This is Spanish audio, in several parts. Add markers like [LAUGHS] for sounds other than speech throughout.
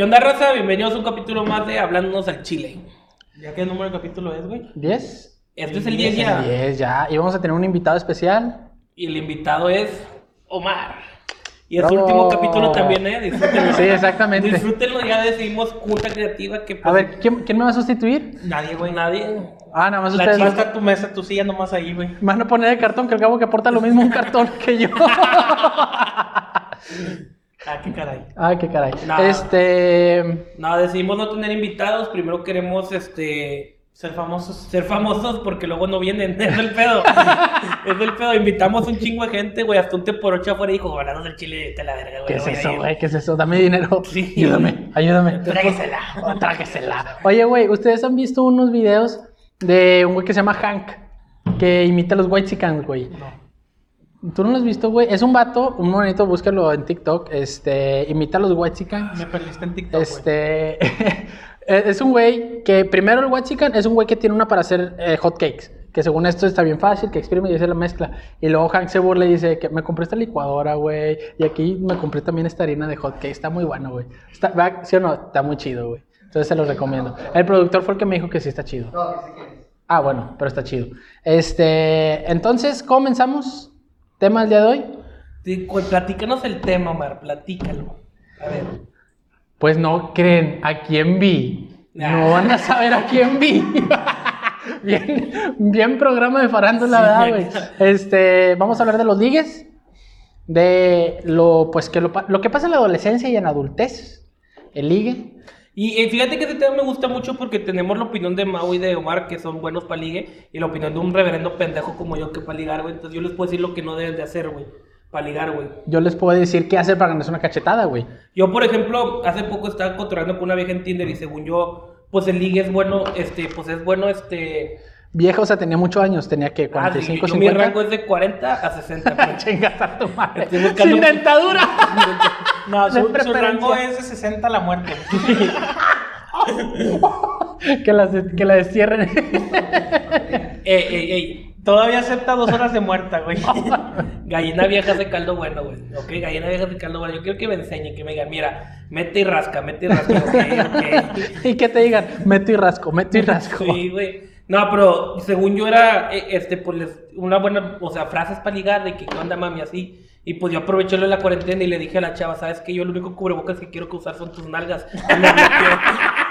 ¿Qué onda, raza? Bienvenidos a un capítulo más de Hablándonos al Chile. ¿Ya qué número de capítulo es, güey? ¿10? Este es el 10 ya. 10 ya. Y vamos a tener un invitado especial. Y el invitado es Omar. Y es su Bravo. último capítulo también, ¿eh? Disfrútenlo. Sí, exactamente. Disfrútenlo, ya decidimos junta creativa que... A pues, ver, ¿quién, quién me va a sustituir? Nadie, güey. Nadie... Ah, nada más La ustedes. A dos. estar tu mesa, tu silla nomás ahí, güey. Me van a poner de cartón, que al cabo que aporta lo mismo un cartón que yo. [LAUGHS] Ah, qué caray. Ay, qué caray. Este. No, decidimos no tener invitados. Primero queremos, este... Ser famosos. Ser famosos porque luego no vienen, [LAUGHS] es el pedo. es el pedo. Invitamos un chingo de gente, güey. Hasta un te por ocho afuera y dijo, hablando del chile, te la verga, güey. ¿Qué es eso, ir". güey? ¿Qué es eso? Dame dinero. [LAUGHS] Sí. Ayúdame, ayúdame. Tráguesela. [LAUGHS] Oh, tráguesela. Oye, güey, ¿ustedes han visto unos videos de un güey que se llama Hank? Que imita a los White güey. No. ¿Tú no lo has visto, güey? Es un vato, un monito, búscalo en TikTok. Este, imita a los White Me perdiste en TikTok. Este. [LAUGHS] es un güey que primero el Huachican es un güey que tiene una para hacer eh, hot cakes. Que según esto está bien fácil, que exprime y hace la mezcla. Y luego Hank se burla y dice que me compré esta licuadora, güey. Y aquí me compré también esta harina de hot cakes. Está muy bueno, güey. Está- ¿va? ¿Sí o no? Está muy chido, güey. Entonces se los recomiendo. El productor fue el que me dijo que sí está chido. Ah, bueno, pero está chido. Este. Entonces, comenzamos. Tema del día de hoy. Sí, platícanos el tema, Omar. Platícalo. A ver. Pues no creen a quién vi. Ah. No van a saber a quién vi. [LAUGHS] bien, bien programa de farándula, Sí, ¿verdad, güey? Este, vamos a hablar de los ligues, de lo, pues que lo, lo que pasa en la adolescencia y en adultez, el ligue. Y eh, fíjate que este tema me gusta mucho porque tenemos la opinión de Mau y de Omar, que son buenos para ligue, y la opinión de un reverendo pendejo como yo que para ligar, güey. Entonces yo les puedo decir lo que no deben de hacer, güey. Para ligar, güey. Yo les puedo decir qué hacer para ganarse una cachetada, güey. Yo, por ejemplo, hace poco estaba controlando con una vieja en Tinder y según yo, pues el ligue es bueno, este, pues es bueno, este... Vieja, o sea, tenía muchos años, tenía que ah, sí, 45, yo- mi 50. rango es de 40 a 60. [LAUGHS] pues. Chingas a tu madre. Sin dentadura. [LAUGHS] No, su, su rango es de 60 a la muerte. [LAUGHS] que, las, que la destierren. ey, ey, ey. Todavía acepta dos horas de muerta, güey. Gallina vieja de caldo bueno, güey. Ok, gallina vieja de caldo bueno. Yo quiero que me enseñen, que me digan, mira, mete y rasca, mete y rasca. Y que te digan, meto y rasco, meto y rasco. Sí, güey. No, pero según yo era, eh, este, pues, una buena, o sea, frases para ligar de que, ¿qué onda, mami? Así. Y pues yo aproveché la cuarentena y le dije a la chava, ¿sabes qué? Yo el único cubrebocas que quiero que usar son tus nalgas. Y me. [LAUGHS]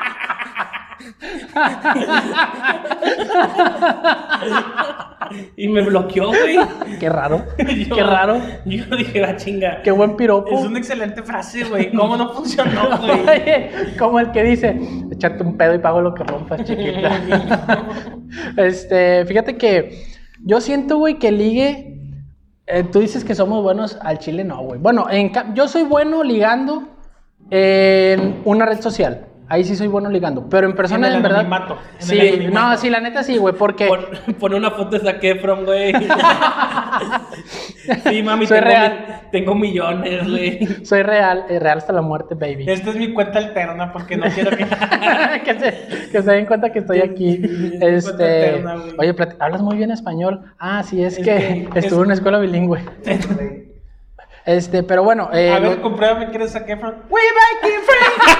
y me bloqueó, güey. Qué raro. [LAUGHS] Yo- Qué raro. Yo dije, la chinga. Qué buen piropo. Es una excelente frase, güey. ¿Cómo no funcionó, [LAUGHS] güey? Como el que dice, échate un pedo y pago lo que rompas, chiquita. [LAUGHS] este, fíjate que yo siento, güey, que ligue. eh, tú dices que somos buenos al chile, no, güey. Bueno, en yo soy bueno ligando en una red social. Ahí sí soy bueno ligando. Pero en persona, En el en, verdad. en Sí, no, sí, la neta sí, güey, porque. Pon, pon una foto de Zac Efron, güey. [LAUGHS] sí, mami, Soy tengo, real. mi- tengo millones, güey. [LAUGHS] Soy real, eh, real hasta la muerte, baby. Esta es mi cuenta alterna porque no quiero que. [LAUGHS] que, se, que se den cuenta que estoy aquí. cuenta Este, güey. oye, hablas muy bien español. Ah, sí, es, Es que, que estuve es- en una escuela bilingüe. Este, pero bueno, eh, A lo- ver, compruébame que eres Zac Efron. We making friends.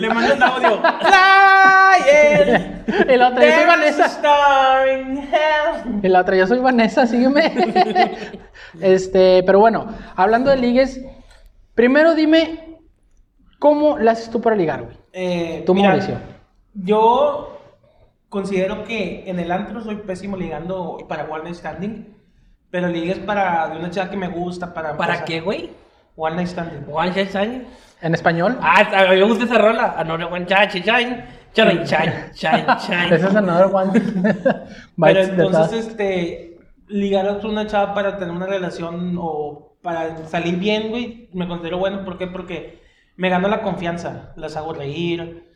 Le mando un audio. Flying. y la otra, yo soy Vanessa. star in hell. Y la otra, yo soy Vanessa, sígueme. [LAUGHS] este, pero bueno, hablando de ligues, primero dime, ¿cómo la haces tú para ligar, güey? Eh, Tú, mira, Mauricio. Yo considero que en el antro soy pésimo ligando para one night standing. Pero ligues para de una chica que me gusta, para... ¿Para empezar. qué, güey? One night standing. One Shine Shine. ¿En español? Ah, a mí me gusta esa rola. No, no, One Shine Shine. Shine, Shine, Shine, [LAUGHS] Shine. Ese es another one. [LAUGHS] Pero entonces, este, ligar a una chava para tener una relación o para salir bien, güey, me considero bueno. ¿Por qué? Porque me gano la confianza, las hago reír.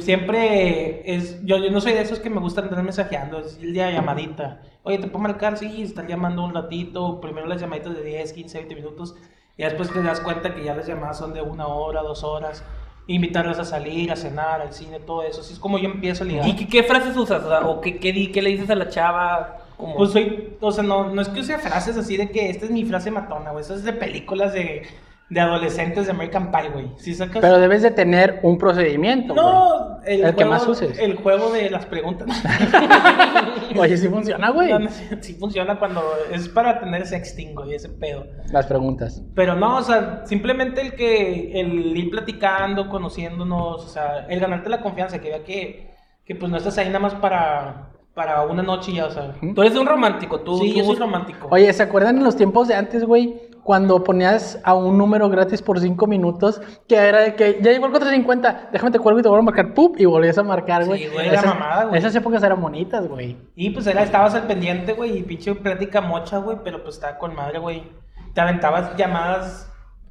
Siempre es, yo, yo no soy de esos que me gusta andar mensajeando, es el día de llamadita. Oye, te puedo marcar, sí, estar llamando un ratito, primero las llamaditas de 10, 15, 20 minutos, y después te das cuenta que ya las llamadas son de una hora, dos horas. Invitarlas a salir, a cenar, al cine, todo eso. Así es como yo empiezo a ligar. ¿Y qué, qué frases usas? O, sea, ¿o qué, qué, qué le dices a la chava? Como... Pues soy, o sea, no, no es que use frases así de que esta es mi frase matona, güey. Eso es de películas de, de adolescentes de American Pie, güey. ¿Sí sacas? Pero debes de tener un procedimiento, no, el, El juego, que más uses. El juego de las preguntas. [LAUGHS] Oye, sí funciona, güey. No, no, sí, funciona cuando es para tener sexting, güey, ese pedo. Las preguntas. Pero no, o sea, simplemente el que, el ir platicando, conociéndonos, o sea, el ganarte la confianza, que vea que, que pues no estás ahí nada más para, para una noche ya, o sea. Tú eres un romántico, tú. sí, tú yo soy romántico. Oye, ¿se acuerdan en los tiempos de antes, güey? Cuando ponías a un número gratis por 5 minutos, que era de que ya llegó el 450, déjame te cuelgo y te vuelvo a marcar, ¡pup! Y volvías a marcar, güey. Sí, güey, era mamada, güey. esas épocas eran bonitas, güey. Y pues era, estabas al pendiente, güey, y pinche plática mocha, güey, pero pues estaba con madre, güey. Te aventabas llamadas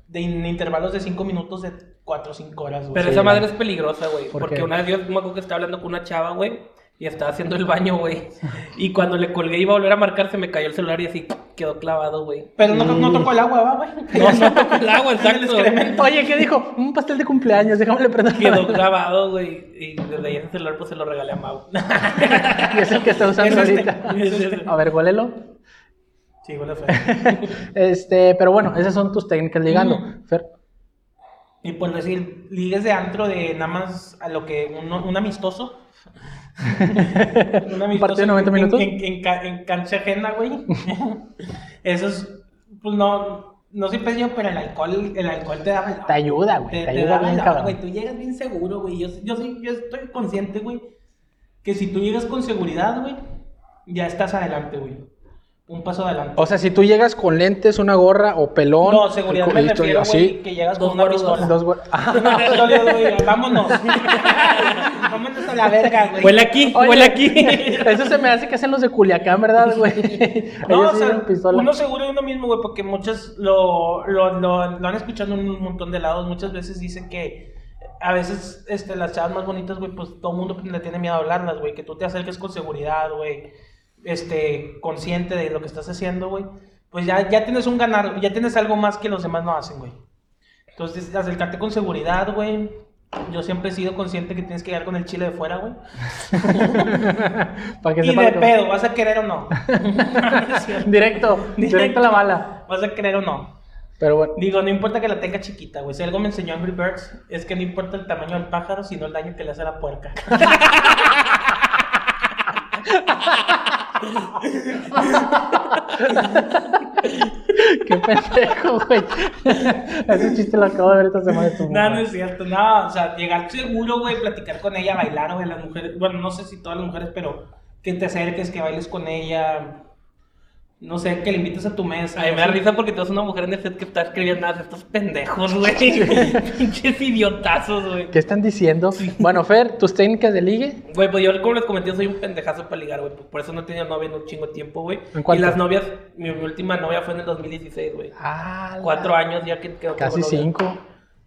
de en intervalos de 5 minutos de 4 o 5 horas, güey. Pero Sí, esa güey. madre es peligrosa, güey. ¿Por Porque qué? una vez yo me acuerdo que estaba hablando con una chava, güey. Y estaba haciendo el baño, güey. Y cuando le colgué y iba a volver a marcar, se me cayó el celular y así quedó clavado, güey. Pero no, no tocó el agua, ¿va, güey. [LAUGHS] No, no tocó el agua, [LAUGHS] exacto. El. Oye, ¿qué dijo? Un pastel de cumpleaños, déjame le prendo. Quedó clavado, güey. Y desde ahí ese celular, pues se lo regalé a Mau. [LAUGHS] y es el que está usando Es este, ahorita. es este. A ver, huélelo. Sí, huele feo. Este, pero bueno, esas son tus técnicas ligando. Mm. Fer, Y por decir, ligues de antro de nada más a lo que un amistoso. [LAUGHS] un partido de 90 en- minutos? En, en, en cancha ajena, güey. [LAUGHS] Eso es, pues no, no siempre yo, pero el alcohol, el alcohol te da te ayuda, güey. Te, Te, te ayuda da bien, cabrón. güey. Tú llegas bien seguro, güey. Yo, yo, sí- yo estoy consciente, güey, que si tú llegas con seguridad, güey, ya estás adelante, güey. Un paso adelante. O sea, si tú llegas con lentes, una gorra o pelón. no, seguridad me refiero, así, güey, que llegas dos con una gorros, pistola. Dos [LAUGHS] güey- vámonos. [LAUGHS] vámonos a la verga, güey. Huele aquí, Oye, huele aquí. [LAUGHS] Eso se me hace que hacen los de Culiacán, ¿verdad, güey? No, o sea, uno seguro de uno mismo, güey, porque muchos lo, lo, lo, lo han escuchado en un montón de lados. Muchas veces dicen que a veces este, las chavas más bonitas, güey, pues todo el mundo le tiene miedo a hablarlas, güey. Que tú te acerques con seguridad, güey, este, consciente de lo que estás haciendo, güey. Pues ya, ya tienes un ganar, ya tienes algo más que los demás no hacen, güey. Entonces, acercarte con seguridad, güey. Yo siempre he sido consciente que tienes que llegar con el chile de fuera, güey. [LAUGHS] Para que Y de pedo, ¿vas a querer o no? [LAUGHS] [LAUGHS] Directo, directo a la bala. ¿Vas a querer o no? Pero bueno. Digo, no importa que la tenga chiquita, güey. Si algo me enseñó Angry Birds, es que no importa el tamaño del pájaro, sino el daño que le hace a la puerca. Qué pendejo, güey. Ese chiste lo acabo de ver esta semana de tu no, no es cierto. No, o sea, llegar seguro, güey, platicar con ella, bailar, güey, las mujeres. Bueno, no sé si todas las mujeres, pero que te acerques, que bailes con ella. No sé, que le invites a tu mesa. A mí me da risa porque tú eres una mujer en el set que está escribiendo nada de estos pendejos, güey. [LAUGHS] Pinches idiotazos, güey. ¿Qué están diciendo? Bueno, Fer, tus técnicas de ligue. Güey, pues yo como les comenté, soy un pendejazo para ligar, güey. Por eso no he tenido novia en un chingo de tiempo, güey. ¿En Y las novias, mi, mi última novia fue en el 2016, güey. Ah, Cuatro años ya que quedó como Casi novia. cinco.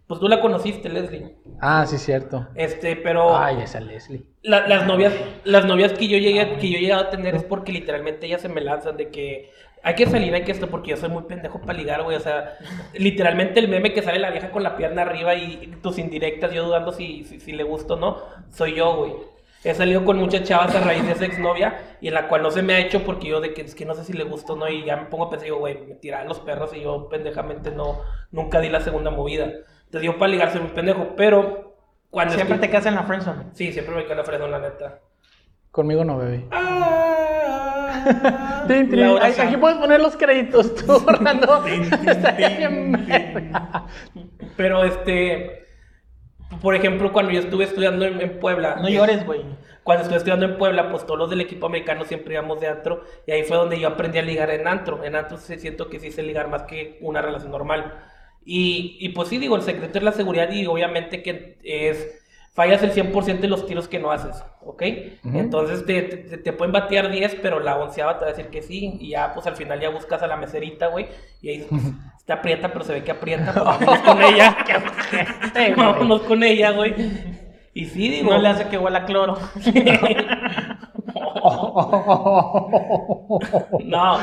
Pues tú la conociste, Leslie. Ah, sí, cierto. Este, pero Ay, esa Leslie. la- las novias, las novias que yo llegué, que yo he llegado a tener es porque literalmente ellas se me lanzan de que hay que salir, hay que esto, porque yo soy muy pendejo para ligar, güey. O sea, literalmente el meme que sale la vieja con la pierna arriba y tus indirectas, yo dudando si, si, si le gusta o no, soy yo, güey. He salido con muchas chavas a raíz de esa exnovia y en la cual no se me ha hecho porque yo de que es que no sé si le gusta o no y ya me pongo a pensar, güey, me tiraban los perros y yo pendejamente no, nunca di la segunda movida. Entonces yo para ligar soy muy pendejo, pero cuando Siempre estoy- te quedas en la friendzone. Sí, siempre me queda la fresa, la neta. Conmigo no, bebé. Ah, [LAUGHS] Ay. Aquí puedes poner los créditos tú, [LAUGHS] Orlando. Pero este, por ejemplo, cuando yo estuve estudiando en, en Puebla. No llores, güey. Cuando estuve estudiando en Puebla, pues todos los del equipo americano siempre íbamos de antro. Y ahí fue donde yo aprendí a ligar en antro. En antro siento que sí sé ligar más que una relación normal. Y, y pues sí, digo, el secreto es la seguridad y obviamente que es... Fallas el 100% de los tiros que no haces, ¿ok? Entonces te, te, te pueden batear 10, pero la onceava te va a decir que sí. Y ya, pues al final ya buscas a la meserita, güey. Y ahí pues, está aprieta, pero se ve que aprieta. [LAUGHS] Pues vámonos con ella. [LAUGHS] [LAUGHS] vámonos con ella, güey. Y sí, digo... No le hace que huela a cloro. [LAUGHS] No,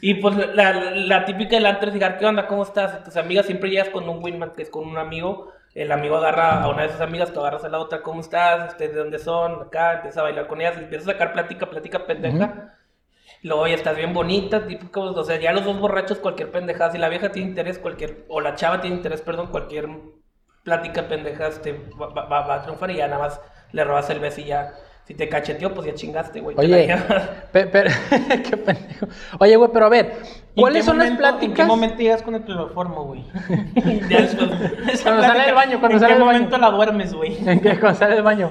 y pues la, la típica del antro es llegar, ¿qué onda? ¿Cómo estás? Tus amigas siempre llegas con un Winman, que es con un amigo. El amigo agarra a una de sus amigas, tú agarras a la otra, ¿cómo estás? Este, ¿De dónde son? Acá, empieza a bailar con ellas, empieza a sacar plática, plática pendeja. Luego, oye, estás bien bonita, típico, o sea, ya los dos borrachos, cualquier pendejada. Si la vieja tiene interés, cualquier, o la chava tiene interés, perdón, cualquier plática pendeja este, va, va- va- va a triunfar y ya nada más le robas el beso y ya. Si te cacheteó, pues ya chingaste, güey. te Oye, [LAUGHS] pero, [LAUGHS] qué pendejo. Oye, güey, pero a ver, ¿Y ¿cuáles en qué son las momento- ¿En qué pláticas? momento llegas con el cloroformo, güey? [LAUGHS] Cuando sale del baño, cuando ¿En sale qué del baño. momento la duermes, güey? En que cuando sale del baño.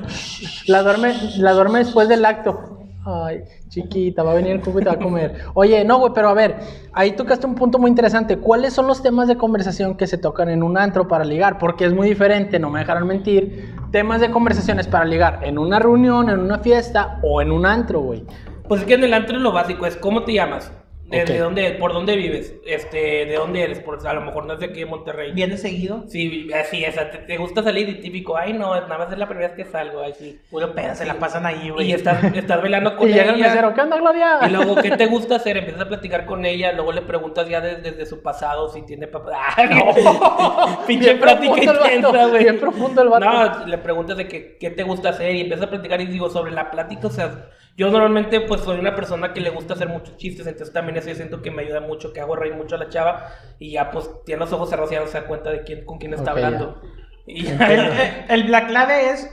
La duerme, la duerme después del acto. Ay, chiquita, va a venir el cuco y te va a comer. Oye, no, güey, pero a ver, ahí tocaste un punto muy interesante. ¿Cuáles son los temas de conversación que se tocan en un antro para ligar? Porque es muy diferente, no me dejarán mentir. Temas de conversaciones para ligar en una reunión, en una fiesta o en un antro, güey. Pues es que en el antro lo básico es cómo te llamas, de, Ok. de dónde, por dónde vives, este, de dónde eres, por, a lo mejor no es de aquí de Monterrey. ¿Vienes seguido? Sí, así es, te, te gusta salir y típico, ay no, nada más es la primera vez que salgo, ay sí. Puro pedo, se la pasan ahí, güey. Y estás, [LAUGHS] estás velando con Y ella. mesero, ¿qué onda, Gloria? Y luego, ¿qué te gusta hacer? Empiezas a platicar con ella, luego le preguntas ya desde, desde su pasado si tiene papá. [LAUGHS] [LAUGHS] Pinche Bien plática profundo el vato, intensa, güey. bien profundo el vato. No, le preguntas de qué, qué te gusta hacer y empiezas a platicar y digo, sobre la plática, o sea, yo normalmente pues soy una persona que le gusta hacer muchos chistes, entonces también eso yo siento que me ayuda mucho, que hago reír mucho a la chava y ya pues tiene los ojos cerrados y ya no se da cuenta de quién, con quién está hablando. Y El, ya, el- el- la clave es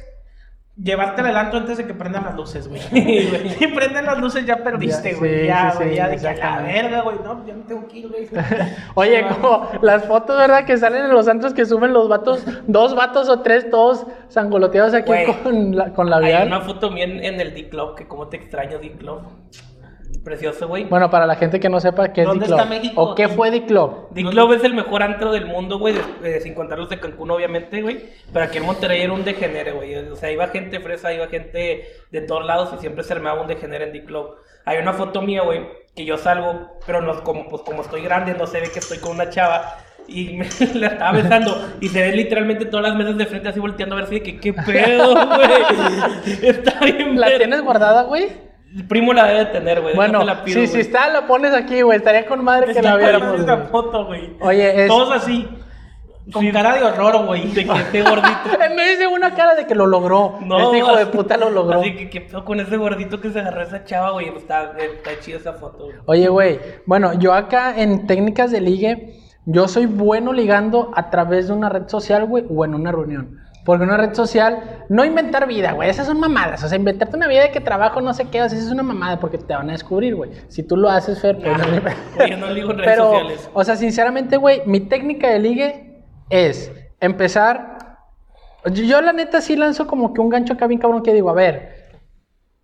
llevarte al antro antes de que prendan las luces, güey. [LAUGHS] Si prenden las luces ya perdiste, Ya, güey. sí, Ya, sí, güey, ya de que la verga, güey. No, ya no tengo que ir, güey. [LAUGHS] Oye, como las fotos, ¿verdad? Que salen en los antros que suben los vatos, dos vatos o tres, todos sangoloteados aquí Güey. con, la, con Hay labial. una foto mía en, el D-Club, que como te extraño D-Club. Precioso, güey. Bueno, para la gente que no sepa qué es ¿Dónde está México? ¿O qué fue D-Club? D-Club es el mejor antro del mundo, güey, eh, sin contar los de Cancún, obviamente, güey. Pero aquí en Monterrey era un degenere, güey. O sea, iba gente fresa, iba gente de todos lados y siempre se armaba un degenere en D-Club. Hay una foto mía, güey, que yo salgo, pero no, como, pues, como estoy grande, no se ve que estoy con una chava. Y [LAUGHS] me la estaba besando. Y se ven literalmente todas las mesas de frente así volteando a ver si de que qué pedo, güey. [LAUGHS] Está bien, ¿La ver- tienes guardada, güey? El primo la debe tener, güey. Bueno, la pido, si güey. está, la pones aquí, güey. Estaría con madre que la viéramos. güey. foto, güey. Oye, es... Todos así. Con cara de horror, güey. De que esté gordito. En vez de una cara de que lo logró. No, este hijo de puta lo logró. Así que qué pedo con ese gordito que se agarró esa chava, güey. Está, está chida esa foto, güey. Oye, güey, bueno, yo acá en técnicas de ligue, yo soy bueno ligando a través de una red social, güey, o en una reunión. Porque una red social, no inventar vida, güey, esas son mamadas. O sea, inventarte una vida de que trabajo, no sé qué, o sea, eso es una mamada porque te van a descubrir, güey. Si tú lo haces, Fer, pues no le- Güey, [LAUGHS] yo no ligo en redes Pero, sociales. o sea, sinceramente, güey, mi técnica de ligue es empezar. Yo, yo, la neta, sí lanzo como que un gancho acá bien cabrón que digo, a ver.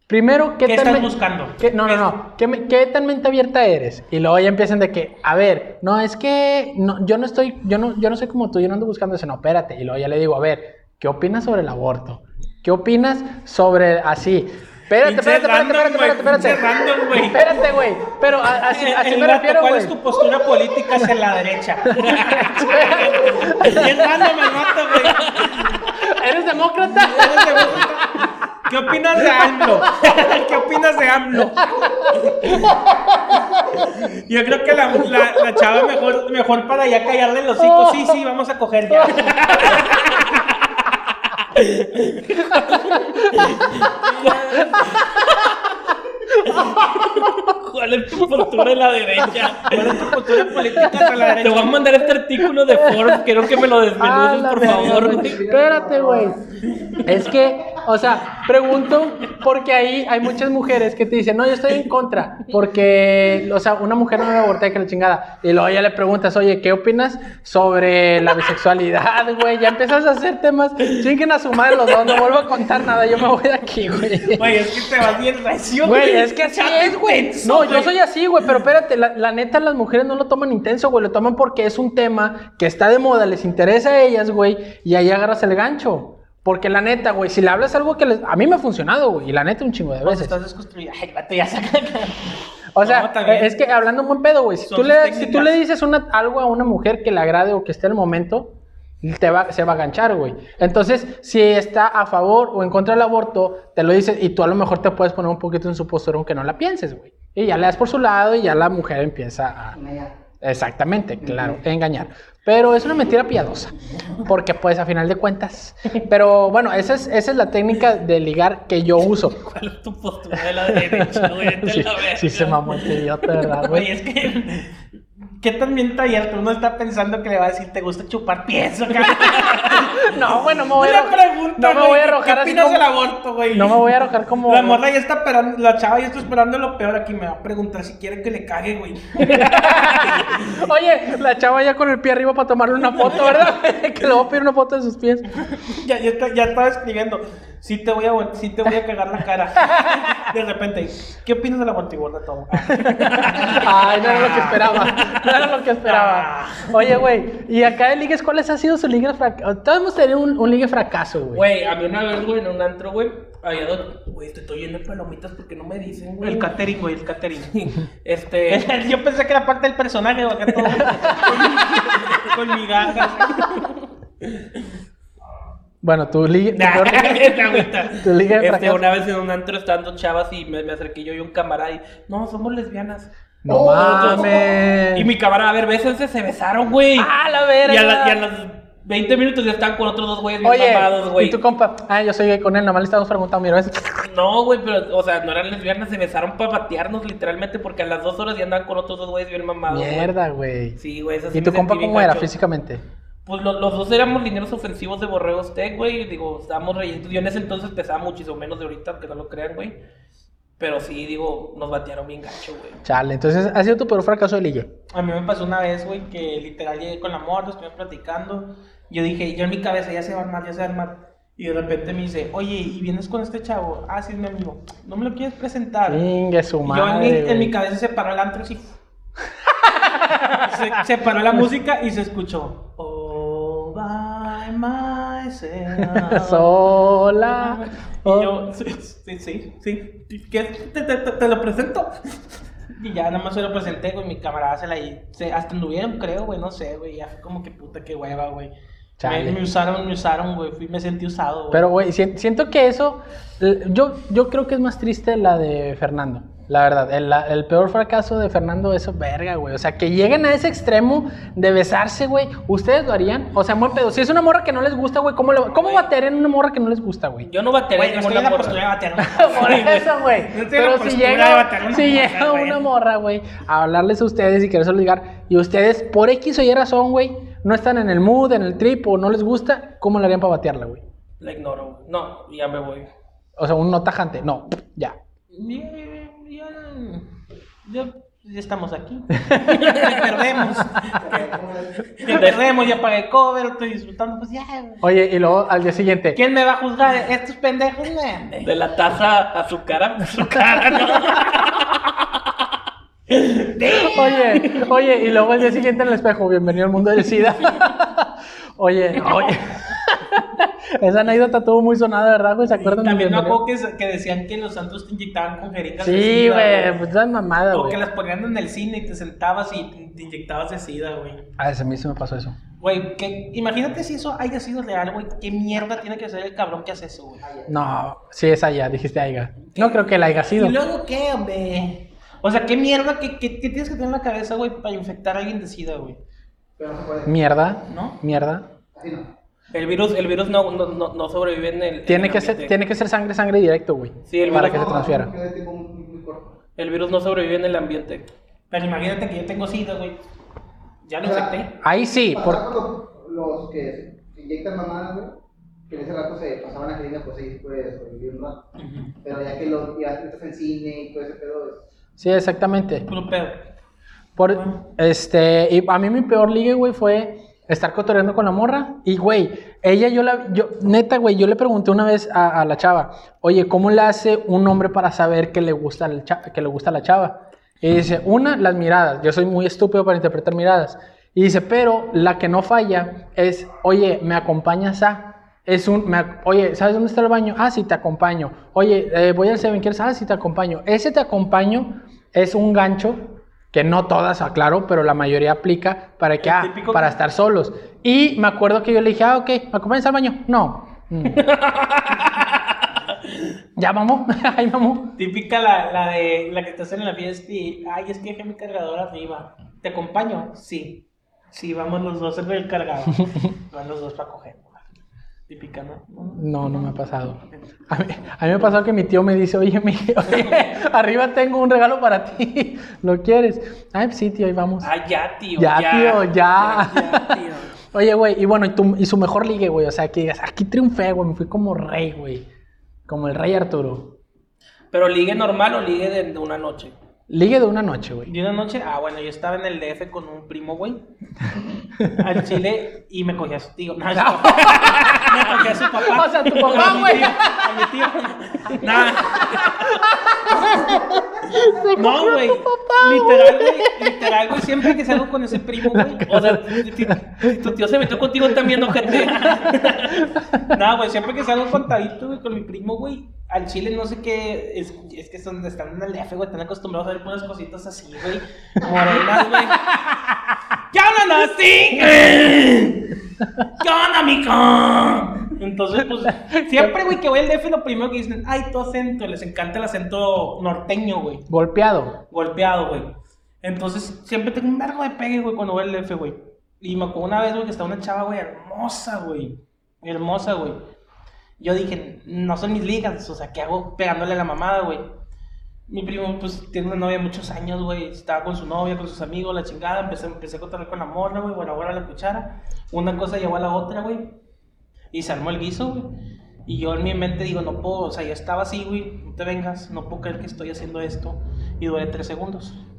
Primero, ¿qué, ¿Qué tan estás buscando? qué- no, no, no. ¿Qué, me- qué tan mente abierta eres? Y luego ya empiezan de que, a ver, no, es que no, yo no estoy, yo no, yo no soy como tú, yo no ando buscando eso, no, espérate. Y luego ya le digo, a ver, ¿qué opinas sobre el aborto? ¿Qué opinas sobre así? Espérate, espérate, espérate, espérate, espérate, espérate. pinche random, güey. Espérate, güey. Pero así, así me refiero, ¿Cuál es tu postura política hacia la derecha? [LAUGHS] Bien random el vato, güey. ¿Eres demócrata? Eres demócrata. ¿Qué opinas de AMLO? ¿Qué opinas de AMLO? Yo creo que la, la, la chava mejor, mejor para ya callarle los hocico. Sí, sí, vamos a coger ya. ¿Cuál es tu postura en la derecha? ¿Cuál es tu postura política hacia la Te voy a derecha? mandar este artículo de Forbes, quiero que me lo Ah, desmenuces, la por favor. Espérate, güey. Es que, o sea, pregunto porque ahí hay muchas mujeres que te dicen, no, yo estoy en contra. Porque, o sea, una mujer no debe abortar que la chingada. Y luego ya le preguntas, oye, ¿qué opinas sobre la bisexualidad, güey? Ya empiezas a hacer temas. Chinguen a su madre los dos, no vuelvo a contar nada. Yo me voy de aquí, güey. Güey, es que te vas bien recio, Güey, es que así es, güey. No, yo soy así, güey, pero espérate, la, la neta, las mujeres no lo toman intenso, güey, lo toman porque es un tema que está de moda, les interesa a ellas, güey, y ahí agarras el gancho. Porque la neta, güey, si le hablas algo que les... A mí me ha funcionado, güey, y la neta un chingo de veces. estás desconstruido. Ay, vato, ya saca. O sea, No, es que hablando un buen pedo, güey, si, tú le, si tú le dices una, algo a una mujer que le agrade o que esté en el momento, te va, se va a ganchar, güey. Entonces, si está a favor o en contra del aborto, te lo dices y tú a lo mejor te puedes poner un poquito en su postura aunque no la pienses, güey. Y ya le das por su lado y ya la mujer empieza a, Exactamente, claro, engañar. Pero es una mentira piadosa, porque pues a final de cuentas. Pero bueno, esa es, esa es la técnica de ligar que yo uso. [LAUGHS] ¿Cuál es tu postura de [LAUGHS] la derecha, güey? Sí, la verga. sí se mamó este idiota, ¿verdad, Güey, güey? es que. ¿Qué tan bien abierto? Uno está pensando que le va a decir, ¿te gusta chupar pies [LAUGHS] o? No, güey, no me voy a arrojar. No me voy a arrojar ¿Qué así como- del aborto, güey? No me voy a arrojar como. La morra ya está esperando, la chava ya está esperando lo peor aquí. Me va a preguntar si quiere que le cague, güey. [LAUGHS] Oye, la chava ya con el pie arriba para tomarle una foto, ¿verdad? [LAUGHS] que le voy a pedir una foto de sus pies. ya, ya, está- ya estaba escribiendo. Sí te voy a, sí te voy a cagar la cara. [LAUGHS] De repente, ¿qué opinas del aborto y gorda todo? Ay, no era lo que esperaba. No era lo que esperaba. Oye, güey, y acá de ligues, ¿cuáles ha sido su ligue fracaso? Todos hemos tenido un, un ligue fracaso, güey. Güey, a mí una vez, güey, en un antro, güey, había dos. Güey, te estoy yendo de palomitas porque no me dicen, güey. El catering, güey, el catering. Este. [LAUGHS] Yo pensé que era parte del personaje, güey, acá todo. [LAUGHS] con migajas. Bueno, tu tu [LAUGHS] Nah. [LAUGHS] Tu liga de Este, una vez en un antro estando chavas y me, me acerqué yo y un camarada y. No, somos lesbianas. No Oh, mames. Y mi camarada, a ver, bésense, se besaron, güey. ¡Ah, la verga! Y a, la- y a los 20 minutos ya están con otros dos güeyes bien mamados, güey. y tu compa, ah, yo soy gay con él, nomás le estamos preguntando, mira, ¿ves? No, güey, pero, o sea, no eran lesbianas, se besaron para batearnos literalmente porque a las dos horas ya andaban con otros dos güeyes bien mamados. Mierda, güey. Sí, güey, eso sí ¿Y tu compa cómo era físicamente? Pues lo- los dos éramos lineros ofensivos de Borregos Tech, güey. Digo, estábamos rellentos. Yo en ese entonces pesaba muchísimo menos de ahorita, aunque no lo crean, güey. Pero sí, digo, nos batearon bien gacho, güey. Chale, entonces ha sido tu peor fracaso de ligue. A mí me pasó una vez, güey, que literal llegué con la morra, estuvimos platicando. Yo dije, yo en mi cabeza, ya se va a armar, ya se va a armar. Y de repente me dice, oye, ¿y vienes con este chavo? Ah, sí, es mi amigo. ¿No me lo quieres presentar? Ingue su Y madre. yo en mi, en mi cabeza se paró el antro así. [LAUGHS] se, se paró la música y se escuchó. By myself. [LAUGHS] Sola. Y yo, sí, sí, sí, sí. ¿Qué? ¿Te, te, te- lo presento? Y ya nada más se lo presenté, güey. Mi camarada se la. Se, hasta anduvieron, creo, güey. No sé, güey. Ya fue como que puta, qué hueva, güey. Me, me usaron, me usaron, güey. Fui- Me sentí usado, güey. Pero, güey, si- siento que eso. Yo, yo creo que es más triste la de Fernando. La verdad, el, el peor fracaso de Fernando es eso, verga, güey. O sea, que lleguen a ese extremo de besarse, güey. ¿Ustedes lo harían? O sea, buen pedo. Si es una morra que no les gusta, güey, ¿cómo, le- ¿cómo batearían una morra que no les gusta, güey? Yo no batería Güey, no estoy en ninguna la morra. postura de batear. [LAUGHS] Por eso, güey. No estoy en la Pero si de llega, una si morra, llega una morra, güey, a hablarles a ustedes y quererse ligar, y ustedes, por X o Y razón, güey, no están en el mood, en el trip, o no les gusta, ¿cómo le harían para batearla, güey? La ignoro, güey. No, ya me voy. O sea, un no tajante. No, ya. Ya, ya, ya- estamos aquí. Ya [LAUGHS] perdemos. Ya [LAUGHS] perdemos, ya pagué cover, estoy disfrutando. Pues ya. güey. Oye, y luego al día siguiente. ¿Quién me va a juzgar? Estos pendejos. De la taza a su cara, a [LAUGHS] su cara, ¿no? Oye, oye, y luego al día siguiente en el espejo, bienvenido al mundo del SIDA. Oye, oye. Esa anécdota estuvo muy sonada, ¿verdad, güey? ¿Se acuerdan de También me acuerdo que, que decían que los santos te inyectaban con jeringas de Sí, sida, güey, pues es mamada, O güey. que las ponían en el cine y te sentabas y te- inyectabas de sida, güey. Ah, ese a mí sí me pasó eso. Güey, que- imagínate si eso haya sido real, güey. ¿Qué mierda tiene que ser el cabrón que hace eso, güey? No, sí es allá, dijiste Aiga. No creo que la haya sido. ¿Y luego qué, hombre? O sea, ¿qué mierda? ¿Qué, qué, qué tienes que tener en la cabeza, güey, para infectar a alguien de sida, güey? Pero no se puede. Mierda, ¿No? mierda. Así no. El virus, el virus no, no, no, no sobrevive en el. en Tiene el que, ser, ambiente. tiene que ser sangre, sangre directo, güey. Sí, el Para virus- que se transfiera. El virus no sobrevive en el ambiente. Pero imagínate que yo tengo sida, güey. Ya lo infecté. Ahí sí, por... los, los que inyectan mamadas, güey, que en ese rato se pasaban a jeringa, pues ahí puede sobrevivir un rato. Pero ya que lo, ya entras en cine y todo ese pedo, es... Sí, exactamente. Puro pedo. Por, este, y a mí mi peor ligue, güey, fue estar cotorreando con la morra. Y, güey, ella, yo la, yo, neta, güey, yo le pregunté una vez a, la chava, oye, ¿cómo le hace un hombre para saber que le gusta, cha- que le gusta la chava? Y dice, una, las miradas. Yo soy muy estúpido para interpretar miradas. Y dice, pero la que no falla es, oye, ¿me acompañas a? Es un, me oye, ¿sabes dónde está el baño? Ah, sí, te acompaño. Oye, eh, voy al Seven, ¿quieres? Ah, sí, te acompaño. Ese te acompaño es un gancho que no todas, aclaro, pero la mayoría aplica para que, ah, para estar solos. Y me acuerdo que yo le dije, ah, ok, ¿me acompañas al baño? No. Mm. [LAUGHS] ya, vamos, ahí vamos. Típica la, la de la que estás en la fiesta y, ay, es que dejé mi cargador arriba. ¿te acompaño? Sí. Sí, vamos los dos en el cargado. [LAUGHS] Van los dos para coger. Típica, ¿no? No, no me ha pasado. A mí, a mí me ha pasado que mi tío me dice, oye, mi, [LAUGHS] oye, arriba tengo un regalo para ti. ¿Lo quieres? Ay, sí, tío, ahí vamos. Ah, ya, tío. Ya, tío, ya. ya, tío. [LAUGHS] Oye, güey, y bueno, y, tu- y su mejor ligue, güey. O sea, que digas, aquí triunfé, güey. Me fui como rey, güey. Como el rey Arturo. Pero ligue normal o ligue de, de una noche. Ligue de una noche, güey. Y una noche, ah, bueno, yo estaba en el DF con un primo, güey. [LAUGHS] Al chile y me cogía a su tío. No, [LAUGHS] me cogía a su papá. O sea, tu papá, güey. A mi tío. [LAUGHS] Nah. No, güey. Literal, güey. Literal, güey. Siempre que salgo con ese primo, güey. O sea, tu tío se metió contigo también, ojete. No, güey, siempre que salgo contadito, güey, con mi primo, güey, al chile no sé qué, es, es que son, están en el DF, güey, están acostumbrados a ver puras cositas así, güey, morenas, güey. [LAUGHS] ¿Qué hablan así? [LAUGHS] ¿Qué onda, mico? Entonces, pues, siempre, güey, que voy al DF, lo primero que dicen, ay, tu acento, les encanta el acento norteño, güey, Golpeado. golpeado, güey. Entonces, siempre tengo un vergo de pegue, güey, cuando voy al DF, güey. Y me acuerdo una vez, güey, que estaba una chava, güey, hermosa, güey. Hermosa, güey. Yo dije, no son mis ligas, o sea, ¿qué hago pegándole a la mamada, güey? Mi primo, pues, tiene una novia muchos años, güey. Estaba con su novia, con sus amigos, la chingada. Empecé, empecé a contar con la morra, güey. Bueno, ahora la cuchara. Una cosa llevó a la otra, güey. Y se armó el guiso, güey. Y yo en mi mente digo, no puedo, o sea, yo estaba así, güey, no te vengas, no puedo creer que estoy haciendo esto. Y duré tres segundos. [LAUGHS]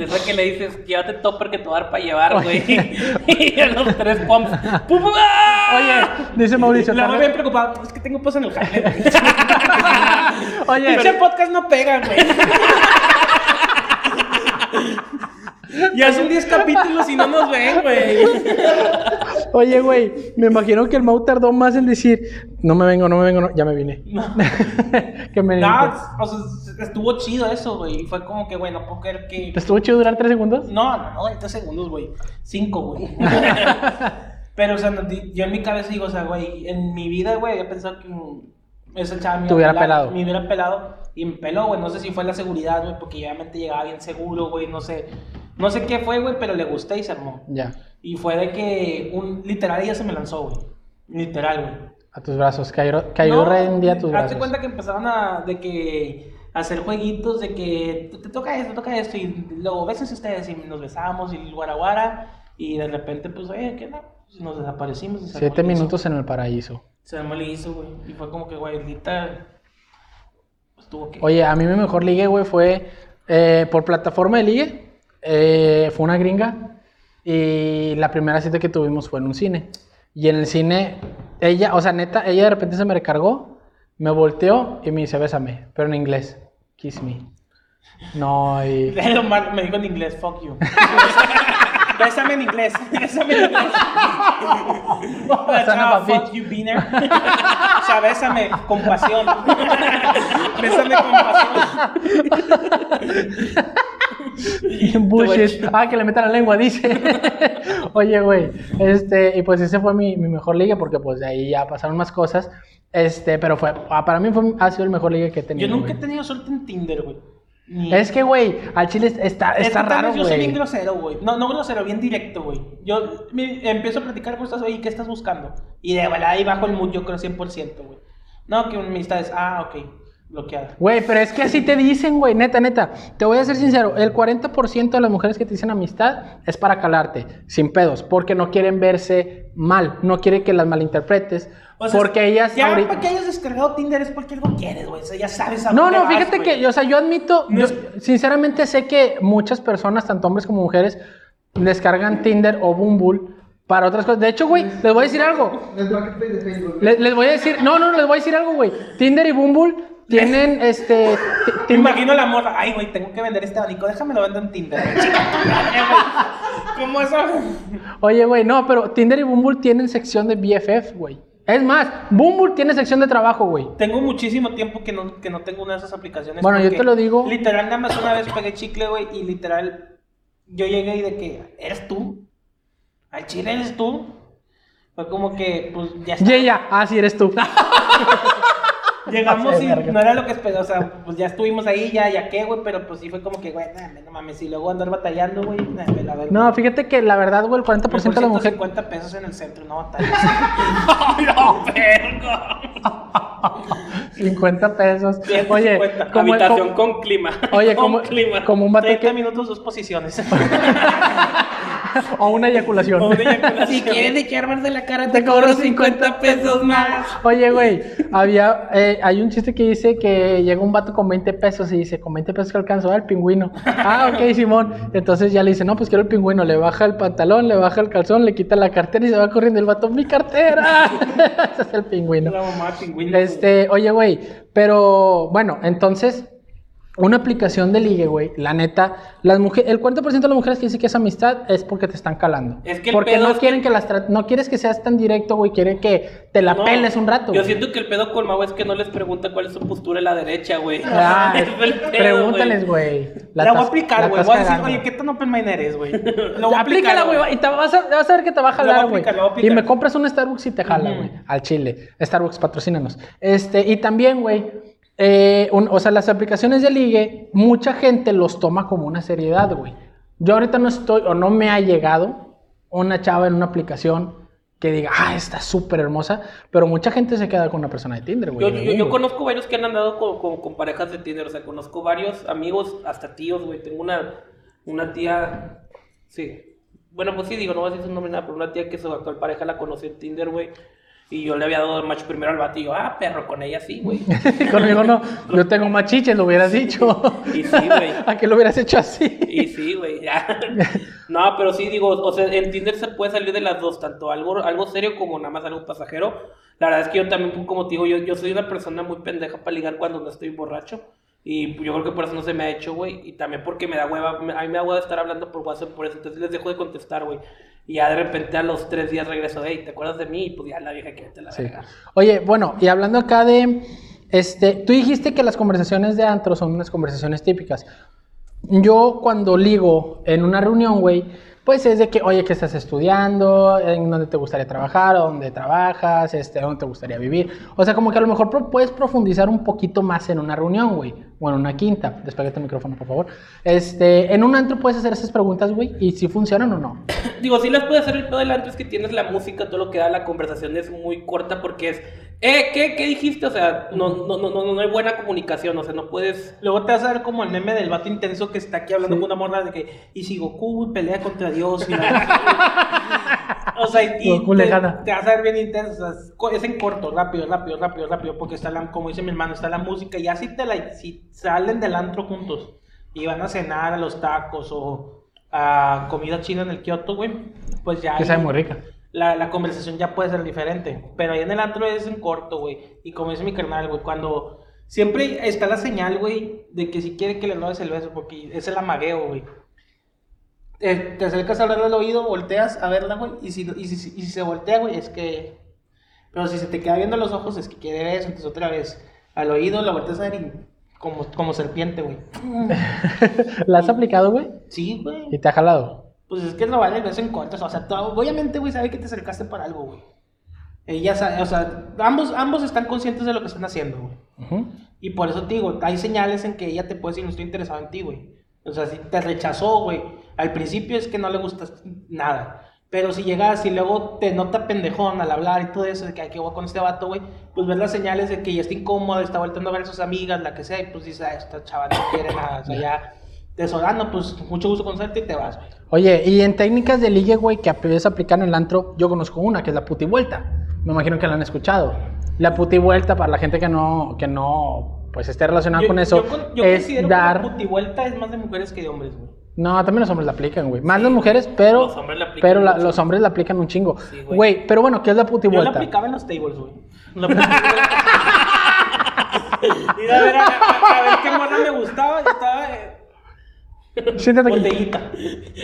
Esa que le dices, llévate topper que te va a dar para llevar, güey. [LAUGHS] y a los tres pumps. ¡pum, ¡ah! Oye, dice Mauricio. La voy bien preocupada, es que tengo pos en el jale. [LAUGHS] Oye, Ese podcast no pega, güey. Ya son 10 capítulos y no nos ven, güey. oye, güey, me imagino que el Mau tardó más en decir, no me vengo, no me vengo, no, ya me vine. [LAUGHS] que me No, o sea, estuvo chido eso, güey. Y fue como que, güey, no puedo creer que. ¿Te estuvo chido durar tres segundos? No, no, no, 30 segundos, güey. 5, güey. [LAUGHS] Pero, o sea, no, yo en mi cabeza digo, o sea, güey, en mi vida, güey, había pensado que mm, chava me hubiera pelado. Me hubiera pelado y me peló, güey. No sé si fue la seguridad, güey, porque obviamente llegaba bien seguro, güey. No sé, no sé qué fue, güey, pero le gusté y se armó. Ya, Y fue de que, un, literal, ella se me lanzó, güey. Literal, güey. a tus brazos, cayó, cayó No, rendía a tus Hazte brazos. cuenta que empezaron a, de que, a hacer jueguitos de que te, toca esto, te toca esto, y luego besense ustedes y nos besamos y guara guara, y de repente, pues, oye, ¿qué no? Pues nos desaparecimos. y se Siete minutos en el paraíso. Se armó el guiso, güey. Y fue como que, güey, ahorita estuvo que. Oye, a mí mi mejor ligue, güey, fue eh, por plataforma de ligue. Eh, fue una gringa. Y la primera cita que tuvimos fue en un cine. Y en el cine, ella, o sea, neta, ella de repente se me recargó, me volteó y me dice, bésame, pero en inglés. Kiss me. No, y... [LAUGHS] Me dijo en inglés, fuck you. [LAUGHS] Bésame en inglés. Bésame en inglés. [LAUGHS] Bésame, papi. fuck you, Biner. O sea, bésame con pasión. Bésame con pasión. [LAUGHS] Bullshit. Ah, que le metan la lengua, dice. [LAUGHS] Oye, güey. Este, y pues ese fue mi, mi mejor liga porque pues de ahí ya pasaron más cosas. Este, pero fue, ah, para mí fue, ha sido el mejor liga que he tenido. Yo nunca he güey. tenido suerte en Tinder, güey. Ni- Es que, güey, al chile está, Es está que tal vez raro, Yo soy bien güey. grosero, güey. No, no grosero, bien directo, güey. Yo me- empiezo a platicar con estas, oye, ¿qué estás buscando? Y de verdad ahí bajo el mood, yo creo 100%, güey. No, que mi amistad es, ah, ok, bloqueada. Güey, pero es que así te dicen, güey, neta, neta. Te voy a ser sincero, el 40% de las mujeres que te dicen amistad es para calarte, sin pedos, porque no quieren verse mal, no quieren que las malinterpretes, O sea, porque ellas Ya ahorita- para que hayas descargado Tinder es porque algo quieres, güey. O sea, ya sabes a No, no, vas, fíjate que, yo, o sea, yo admito, No yo es- sinceramente sé que muchas personas, tanto hombres como mujeres, descargan Tinder o Bumble para otras cosas. De hecho, güey, les voy a decir algo. El marketplace de Facebook. Le- Les, voy a decir, no, no, les voy a decir algo, güey. Tinder y Bumble tienen, [LAUGHS] este... Te imagino la morra, ay, güey, tengo que vender este abanico, déjame lo vendo en Tinder. [LAUGHS] ¿Cómo eso? Oye, güey, no, pero Tinder y Bumble tienen sección de BFF, güey. Es más, Bumble tiene sección de trabajo, güey. Tengo muchísimo tiempo que no, que no tengo una de esas aplicaciones. Bueno, yo te lo digo. Literal, nada más una vez pegué chicle, güey, y literal, yo llegué y de que, ¿eres tú? ¿Al chile eres tú? Fue como que, pues, ya está. Y ella, ah, sí, eres tú. [LAUGHS] Llegamos y no era lo que esperaba, o sea, pues ya estuvimos ahí, ya, ya qué, güey, pero pues sí fue como que, güey, nah, no mames, y luego andar batallando, güey, nah, me la verga. No, fíjate que la verdad, güey, el 40% Mejor de la mujer. 150 pesos en el centro, no batallas. [LAUGHS] ¡No, verga! 50 pesos. Oye, 150. como, Habitación como- con clima. oye, [LAUGHS] Con como, clima. como un vato 30 que. minutos, dos posiciones. [LAUGHS] [LAUGHS] O una eyaculación. O una eyaculación. Si quieres echar de la cara, Te te cobro cobro 50 pesos más. Oye, güey, había, eh, hay un chiste que dice que llega un vato con 20 pesos y dice, con 20 pesos que alcanzó el pingüino. [LAUGHS] Ah, ok, Simón. Entonces ya le dice, no, pues quiero el pingüino. Le baja el pantalón, le baja el calzón, le quita la cartera y se va corriendo el vato, mi cartera. [LAUGHS] Ese es el pingüino. La mamá pingüino. Este, oye, güey, pero bueno, entonces, una aplicación de ligue, güey, la neta, las mujeres, el 40% de las mujeres que dicen que es amistad es porque te están calando. Es que el porque pedo no es quieren que, las tra- no quieres que seas tan directo, güey, quieren que te la No, peles un rato. Yo güey. siento que el pedo con Mau es que no les pregunta cuál es su postura en la derecha, güey. Ah, [LAUGHS] pedo, pregúntales, güey. La, voy a aplicar, güey. Voy a decir, cagando. oye, ¿qué tan open mind eres, güey? [LAUGHS] Lo voy a Aplícala, aplicar, güey, y te vas a, vas a ver que te va a jalar, güey. Y me compras un Starbucks y te jala, güey, al chile. Starbucks, patrocínanos. Este, y también, güey, eh, un- o sea, las aplicaciones de ligue, mucha gente los toma como una seriedad, güey. Yo ahorita no estoy, o no me ha llegado una chava en una aplicación que diga, ah, está súper hermosa, pero mucha gente se queda con una persona de Tinder, güey. Yo, yo, yo conozco varios que han andado con, con- con parejas de Tinder, o sea, conozco varios amigos, hasta tíos, güey. Tengo una, una tía, sí. Bueno, pues sí, digo, no voy a decir su nombre nada, pero una tía que su actual pareja la conoció en Tinder, güey. Y yo le había dado el match primero al vato y yo, ah, perro, con ella sí, güey. [LAUGHS] Conmigo no, yo tengo machiches, lo hubieras dicho. Y sí, güey. [LAUGHS] ¿A qué lo hubieras hecho así? Y sí, güey, ya. [LAUGHS] No, pero sí, digo, o sea, en Tinder se puede salir de las dos, tanto algo, algo serio como nada más algo pasajero. La verdad es que yo también, como te digo, yo, yo soy una persona muy pendeja para ligar cuando no estoy borracho. Y yo creo que por eso no se me ha hecho, güey. Y también porque me da hueva, a mí me da hueva estar hablando por WhatsApp por eso. Entonces les dejo de contestar, güey. Y ya de repente a los tres días regreso, hey, ¿te acuerdas de mí? Y pues ya la vieja que te la Sí. verga. Oye, bueno, y hablando acá de, este, tú dijiste que las conversaciones de antro son unas conversaciones típicas. Yo cuando ligo en una reunión, güey, pues es de que, oye, ¿qué estás estudiando? ¿En dónde te gustaría trabajar? ¿O dónde trabajas? Este, ¿Dónde te gustaría vivir? O sea, como que a lo mejor puedes profundizar un poquito más en una reunión, güey. O en una quinta. Despégate el micrófono, por favor. Este, en un antro puedes hacer esas preguntas, güey, y si funcionan o no. [COUGHS] Digo, sí las puede hacer el pedo delante, es que tienes la música, todo lo que da la conversación es muy corta porque es, eh, ¿qué, qué dijiste? O sea, no, no, no, no, no hay buena comunicación, o sea, no puedes... Luego te vas a ver como el meme del vato intenso que está aquí hablando con una morra de que, y si Goku pelea contra Dios, y la- [LAUGHS] [LAUGHS] o sea, y Goku te, te vas a ver bien intenso, o sea, es en corto, rápido, rápido, rápido, rápido, porque está la, como dice mi hermano, está la música, y ya si, te la, si salen del antro juntos y van a cenar a los tacos o a comida china en el Kioto, güey, pues ya... Que ahí- sabe muy rica. La, la conversación ya puede ser diferente. Pero ahí en el antro es en corto, güey. Y como dice mi carnal, güey, cuando siempre está la señal, güey, de que si quiere que le robes el beso, porque es el amagueo, güey. Eh, te acercas a hablarle al oído, volteas a verla, güey, y si, y, si, y si se voltea, güey, es que... Pero si se te queda viendo los ojos, es que quiere beso, entonces otra vez al oído la volteas a ver y como, como serpiente, güey. [LAUGHS] ¿La has aplicado, güey? Sí, güey. Y te ha jalado. Pues es que robar el beso en corto, o sea, obviamente, güey, sabe que te acercaste para algo, güey. Ella sabe, o sea, ambos, ambos están conscientes de lo que están haciendo, güey. Ujú. Y por eso te digo, hay señales en que ella te puede decir, no estoy interesado en ti, güey. O sea, si te rechazó, güey, al principio es que no le gustas nada. Pero si llegas y luego te nota pendejón al hablar y todo eso, de que hay que voy con este vato, güey, pues ves las señales de que ya está incómoda, está volteando a ver a sus amigas, la que sea, y pues dices, ah, esta chava no quiere nada, o sea, ya te solano, pues mucho gusto conocerte y te vas, güey. Oye, y en técnicas de ligue, güey, que puedes aplicar en el antro, yo conozco una, que es la puti vuelta. Me imagino que la han escuchado. La puti vuelta, para la gente que no, que no, pues esté relacionada Yo- con eso, yo yo es dar... que la putivuelta es más de mujeres que de hombres, güey. No, también los hombres la aplican, güey. Más las mujeres, pero, Los hombres la aplican pero la- los hombres la aplican un chingo. Sí, güey. güey, pero bueno, ¿qué es la puti Yo la vuelta? aplicaba en los tables, güey. La putivuelta. Ir a ver, a, a- a ver qué morra me gustaba. Yo estaba. [LAUGHS] Siéntate aquí. Botellita.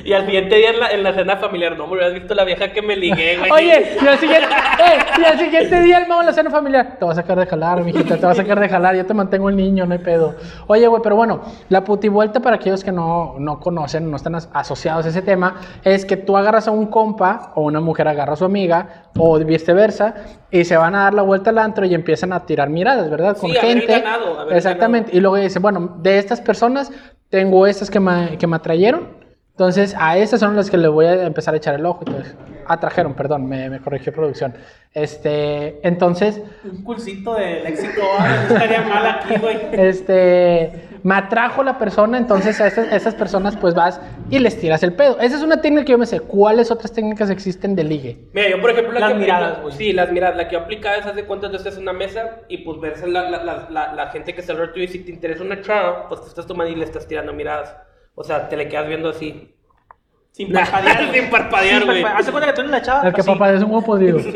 Y al siguiente día en la, en la cena familiar, no, me hubieras visto la vieja que me ligué, güey. Oye, y al siguiente, [LAUGHS] eh, y al siguiente día el mamá en la cena familiar. Te va a sacar de jalar, mijita, te va a sacar de jalar. Yo te mantengo el niño, no hay pedo. Oye, güey, pero bueno, la putivuelta para aquellos que no, no conocen, no están as- asociados a ese tema, es que tú agarras a un compa o una mujer agarra a su amiga o viceversa y se van a dar la vuelta al antro y empiezan a tirar miradas, ¿verdad? Sí, a ver el ganado, Exactamente. Y luego dicen, bueno, de estas personas tengo estas que me, que me atrayeron. Entonces, a estas son las que le voy a empezar a echar el ojo eso. Atrajeron, perdón, me, me corrigió producción. Este, entonces, Un cursito de léxico, ah, no estaría mal aquí, güey. este, me atrajo la persona, entonces a estas, a estas personas pues vas y les tiras el pedo. Esa es una técnica que yo me sé. ¿Cuáles otras técnicas existen de ligue? Mira, yo por ejemplo la Las que miradas, aplico- güey. Sí, las miradas. La que yo aplicaba es hace cuántas veces en una mesa y pues verse la, la, la, la, la gente que está alrededor tuyo y si te interesa una chava, pues te estás tomando y le estás tirando miradas. O sea, te le quedas viendo así. Sin parpadear. [LAUGHS] Sin parpadear, güey. Hace cuenta que tú eres la chava. El que así, papá es un huevo podrido. [LAUGHS]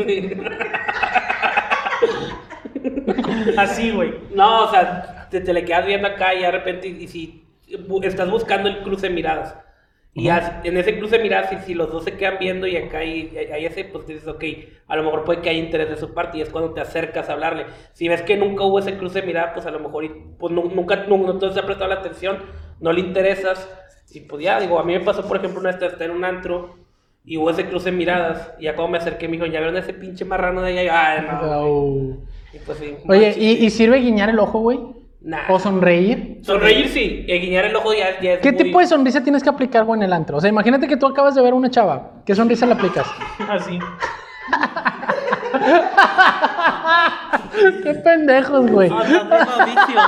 [LAUGHS] Así, güey. No, o sea, te, te le quedas viendo acá y de repente, y si estás buscando el cruce de miradas. Y as- en ese cruce de miradas, si, si los dos se quedan viendo y acá hay, hay- ese, pues dices, ok, a lo mejor puede que haya interés de su parte y es cuando te acercas a hablarle. Si ves que nunca hubo ese cruce de miradas, pues a lo mejor pues, nu- nunca, nu- no, te ha prestado la atención, no le interesas. Y pues ya, digo, a mí me pasó, por ejemplo, una vez estar en un antro y hubo ese cruce de miradas. Y ya cuando me acerqué, me dijo, ¿ya vieron ese pinche marrano de allá? Y yo, Ay, no. güey". Au. Y pues sí. Oye. ¿y, y sirve guiñar el ojo, güey? Nah. ¿O sonreír? Sonreír sí, y guiñar el ojo ya, ya es ¿Qué muy- tipo de sonrisa tienes que aplicar, güey, en el antro? O sea, imagínate que tú acabas de ver a una chava. ¿Qué sonrisa le aplicas? [LAUGHS] Así. [LAUGHS] Qué pendejos, güey. No, no, no hay Mauricio.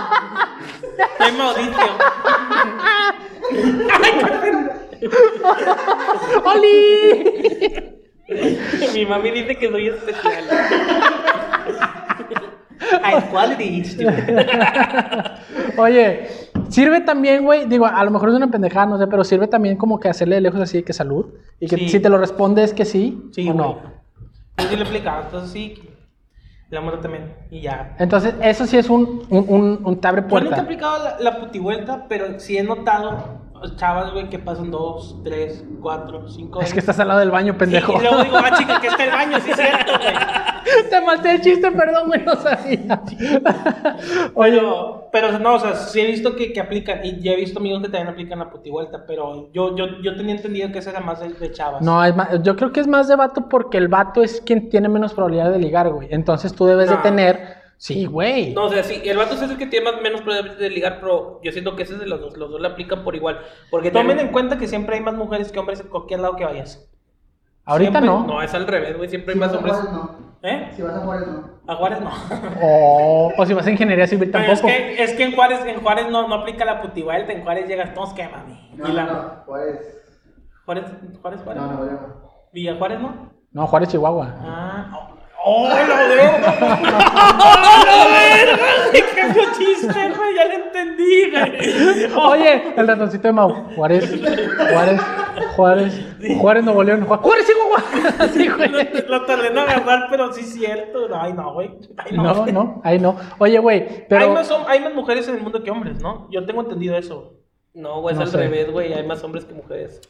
No hay Mauricio. ¡Oli! Mi mami dice que soy especial. High [LAUGHS] quality. Oye, sirve también, güey, digo, a lo mejor es una pendejada, no sé, pero sirve también como que hacerle de lejos así de que salud. Y que Sí. si te lo respondes que sí, Sí, o no. Yo sí le aplicaba, entonces sí. La muerte también. Y ya. Entonces, eso sí es un, un, un, un te abre Yo nunca he puerta. aplicado la, la putivuelta, pero sí he notado chavas, güey, que pasan dos, tres, cuatro, cinco. Es que estás al lado del baño, pendejo. Sí, y luego digo, ah, chica, que está el baño, sí es cierto, güey. [LAUGHS] Te maté el chiste, perdón, güey, no sabía. Oye, Pero, pero no, o sea, sí he visto que, que aplican, y ya he visto amigos que también aplican la putivuelta, pero yo, yo, yo tenía entendido que esa era más de, de chavas. no, es más- yo creo que es más de vato porque el vato es quien tiene menos probabilidad de ligar, güey. Entonces tú debes de No. tener. Sí, güey. No, o sea, sí, el vato es el que tiene más, menos probabilidades de ligar, pero yo siento que ese es de los dos, los dos le aplican por igual. Porque Tomen también- en cuenta que siempre hay más mujeres que hombres en cualquier lado que vayas. Ahorita siempre- no. No, es al revés, güey, siempre hay Si más vas a hombres. Juárez, no. ¿Eh? Si vas a Juárez, no. A Juárez no. O, [LAUGHS] o si vas a ingeniería civil Pero es tampoco. que, es que en Juárez, en Juárez no, no aplica la putivuelta, en Juárez llegas todos que mami. No, y la, no, no. Juárez. Juárez, Juárez, Juárez. No, no, no. Villa Juárez no. No, Juárez, Chihuahua. Ah, oh, ¡Oh, lo veo! ¡Oh, la verga! ¡Qué feo chiste, güey! Ya lo entendí, güey. Oye, el ratoncito de Mau. Juárez, Juárez, Juárez, Juárez, Nuevo León. Ju- Juárez, Chihuahua. [LAUGHS] Sí, güey. Lo tardé en agarrar, pero sí es cierto. Ay, no, güey. Ay, No, no, ahí no. Oye, güey, Hay, pero. más, hom- hay más mujeres en el mundo que hombres, ¿no? Yo tengo entendido eso. No, güey, es No al sé. revés, güey, hay más hombres que mujeres.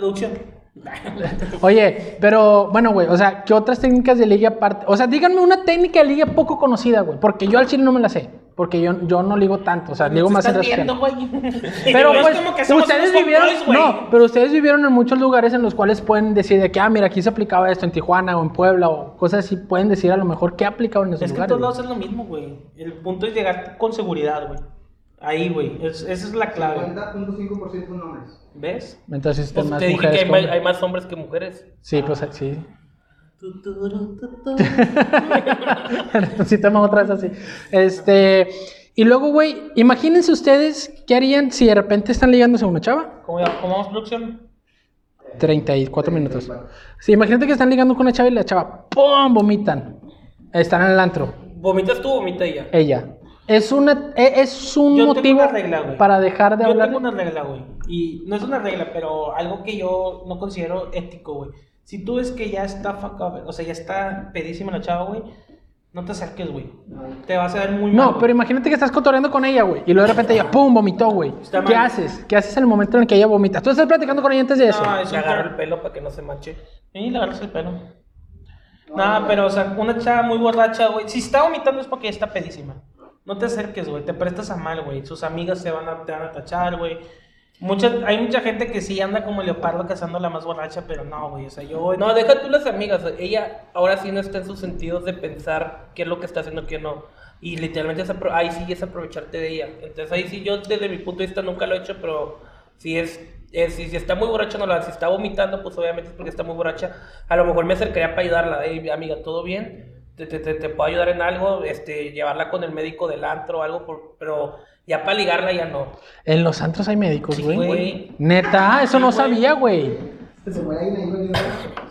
Producción. [LAUGHS] Oye, pero bueno, güey, o sea, ¿qué otras técnicas de ligue aparte? O sea, díganme una técnica de ligue poco conocida, güey, porque yo al chile no me la sé, porque yo, yo no ligo tanto, o sea, ligo más en viendo. [LAUGHS] Pero es pues, que ustedes vivieron, no, pero ustedes vivieron en muchos lugares en los cuales pueden decir de que, ah, mira, aquí se aplicaba esto en Tijuana o en Puebla o cosas así, pueden decir a lo mejor qué aplicaban en esos Es que en lugares. todos lados es lo mismo, güey. El punto es llegar con seguridad, güey. Ahí, güey. Es- esa es la clave. 50.5% son hombres. ¿Ves? Entonces, Pues más te dije que mujeres hay, que más hombres que mujeres. Sí, pues sí. [LAUGHS] Sí, toma otra vez así. Este, y luego, güey, imagínense ustedes qué harían si de repente están ligándose a una chava. ¿Cómo, cómo vamos, producción? 34 minutos. Sí, imagínate que están ligando con una chava y la chava, ¡pum! vomitan. Están en el antro. ¿Vomitas tú o vomita ella? Ella. Es, una, e- es un Yo tengo motivo una regla, güey. para dejar de Yo hablar. tengo una regla, güey. Y no es una regla, pero algo que yo no considero ético, güey. Si tú ves que ya está fuck up, o sea, ya está pedísima la chava, güey, No te acerques, güey. Te vas a ver muy mal. No, pero imagínate que estás cotorreando con ella, güey. Y luego de repente ella, ¡pum! vomitó, güey. Está ¿Qué mal. haces? ¿Qué haces en el momento en el que ella vomita? Tú estás platicando con ella antes de eso. No, es Le un agarro per- el pelo para que no se manche. Y le agarras el pelo. Nada, pero, o sea, una chava muy borracha, güey. Si está vomitando es porque ya está pedísima. No te acerques, güey. Te prestas a mal, güey. Sus amigas se van a, te van a tachar, güey. Mucha, hay mucha gente que sí anda como leopardo cazando la más borracha, pero no, güey. O sea, yo. No, deja tú las amigas. Ella ahora sí no está en sus sentidos de pensar qué es lo que está haciendo, qué no. Y literalmente es ahí sí es aprovecharte de ella. Entonces ahí sí yo desde mi punto de vista nunca lo he hecho, pero si es, si, si está muy borracha no hace. Si está vomitando, pues obviamente es porque está muy borracha. A lo mejor me acercaría para ayudarla. Hey, amiga, ¿todo bien? Te, te, te, te puedo ayudar en algo, este, llevarla con el médico del antro o algo, por- pero ya para ligarla ya no. En los antros hay médicos, güey. Neta, eso no sabía, güey.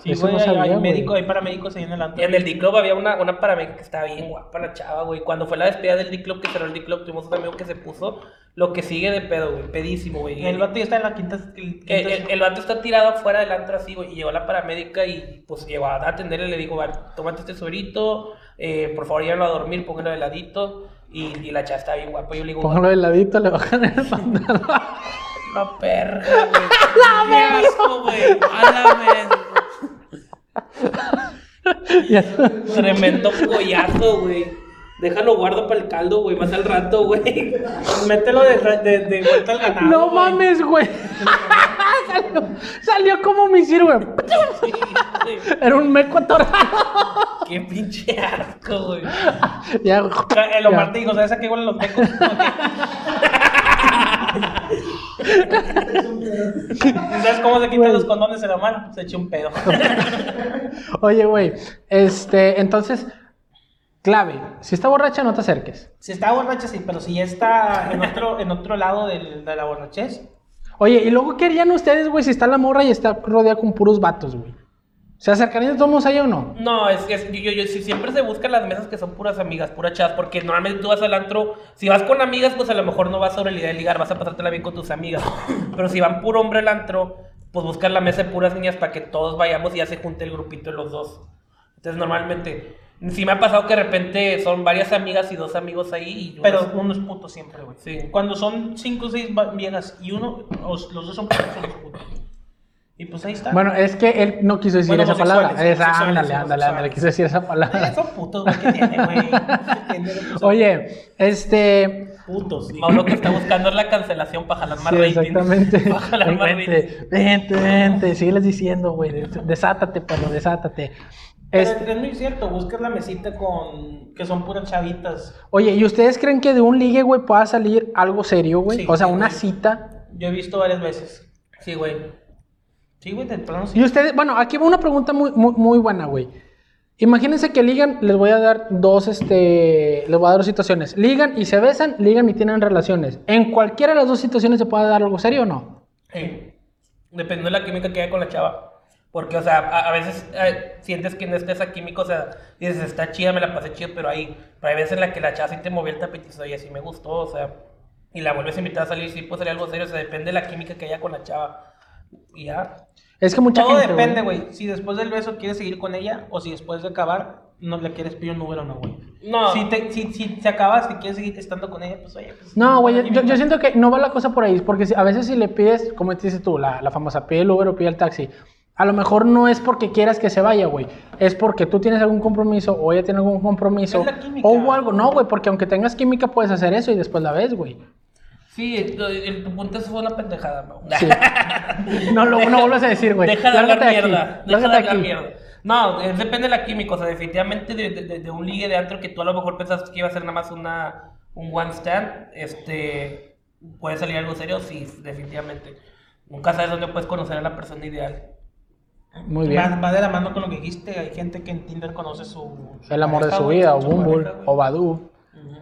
Sí, Eso no hay- sabía, hay, güey. médico, hay paramédicos ahí en el antro. En el D-Club había una, una paramédica que estaba bien guapa la chava, güey. Cuando fue la despedida del D-Club, que cerró el D-Club, tuvimos un amigo que se puso lo que sigue de pedo, güey. Pedísimo, güey. El vato ya está en la quinta. el- quinta- el, el vato está tirado afuera del antro así, güey, y llegó la paramédica y pues llegó a atenderle y le dijo, vale, tómate este suerito, eh, por favor llévalo a dormir, póngalo de ladito, y, y la chava está bien guapa, yo le digo, Póngalo de ladito, le bajan el pantalón. [LAUGHS] no perra, güey, [LAUGHS] qué asco, güey, a la [LAUGHS] tremendo pollazo, güey, déjalo guardo para el caldo, güey, más al rato, güey, [LAUGHS] Mételo de, de, de vuelta al ganado. no güey. mames, güey. [LAUGHS] salió, salió como me güey. Era un meco atorado. qué pinche asco, güey, [LAUGHS] Ya, El Omar te dijo, ¿sabes a qué huelen los mecos? ¿Sabes cómo se quitan Güey. los condones el Omar? Se echó un pedo. Oye, güey, este, entonces, clave, si está borracha no te acerques. Si está borracha, sí, pero si ya está en otro, [LAUGHS] en otro lado del- de la borrachez, Oye, y luego, ¿qué harían ustedes, güey, si está la morra y está rodeada con puros vatos, güey? ¿Se acercarían de todos ahí o no? No, es que es- yo, yo, si siempre se buscan las mesas que son puras amigas, puras chavas, porque normalmente tú vas al antro, si vas con amigas, pues a lo mejor no vas sobre la idea de ligar, vas a pasártela bien con tus amigas. [LAUGHS] Pero si van puro hombre al antro, pues buscan la mesa de puras niñas para que todos vayamos y ya se junte el grupito de los dos. Entonces normalmente, sí me ha pasado que de repente son varias amigas y dos amigos ahí y yo pero uno es puto siempre, güey. Sí. Cuando son cinco o seis viejas y uno, los dos son putos, son los putos. Y pues ahí está. Bueno, es que él no quiso decir Bueno, esa palabra. Esa, ándale, ándale, ándale, quiso decir esa Eh, palabra. son putos, güey, ¿qué tiene, güey? [LAUGHS] Oye, este... putos, sí. Mau lo que está buscando es la cancelación para jalar más Sí, rating. exactamente. [LAUGHS] Para jalar más rating. Vente, vente, vente, sígueles diciendo, güey. des- Desátate, perro, desátate. Este- es muy cierto, buscas la mesita con que son puras chavitas. Oye, ¿y ustedes creen que de un ligue, güey, pueda salir algo serio, güey? Sí, o sea, sí, una güey. cita. Yo he visto varias veces. Sí, güey. Sí, güey, de plano sí. Y ustedes, bueno, aquí va una pregunta muy, muy, muy buena, güey. Imagínense que ligan, les voy a dar dos, este, les voy a dar dos situaciones. Ligan y se besan, ligan y tienen relaciones. ¿En cualquiera de las dos situaciones se puede dar algo serio o no? Sí. Dependiendo de la química que haya con la chava. Porque, o sea, a, a veces eh, sientes que no está esa química, o sea, dices, está chida, me la pasé chido, pero hay, pero hay veces en la que la chava sí te movió el tapetizo y así me gustó, o sea, y la vuelves a invitar a salir, sí puede salir algo serio, o sea, depende de la química que haya con la chava. Y ya. Es que mucha Todo gente. depende, güey. Si después del beso quieres seguir con ella o si después de acabar no le quieres pedir un número, no, güey. No. Si, te, si, si se acabas y quieres seguir estando con ella, pues oye, pues. No, güey, yo, química. yo siento que no va la cosa por ahí, porque si- a veces si le pides, como dices tú, la, la famosa pide el Uber o pide el taxi, a lo mejor no es porque quieras que se vaya, güey, es porque tú tienes algún compromiso o ella tiene algún compromiso o hubo algo, no, güey, porque aunque tengas química puedes hacer eso y después la ves, güey. Sí, el, el- tu punto eso fue una pendejada, ¿no? Sí. [LAUGHS] No lo no vuelvas a decir, güey. Deja de hablar mierda. Deja de hablar mierda. No, es- depende de la química. O sea, definitivamente de, de- de un ligue de antro que tú a lo mejor pensaste que iba a ser nada más una, un one stand, este, puede salir algo serio, sí, definitivamente. Nunca sabes dónde puedes conocer a la persona ideal. Muy bien. Va, va de la mano con lo que dijiste. Hay gente que en Tinder conoce su. su El amor de pareja, su güey, vida, o su Bumble, pareja, o Badu,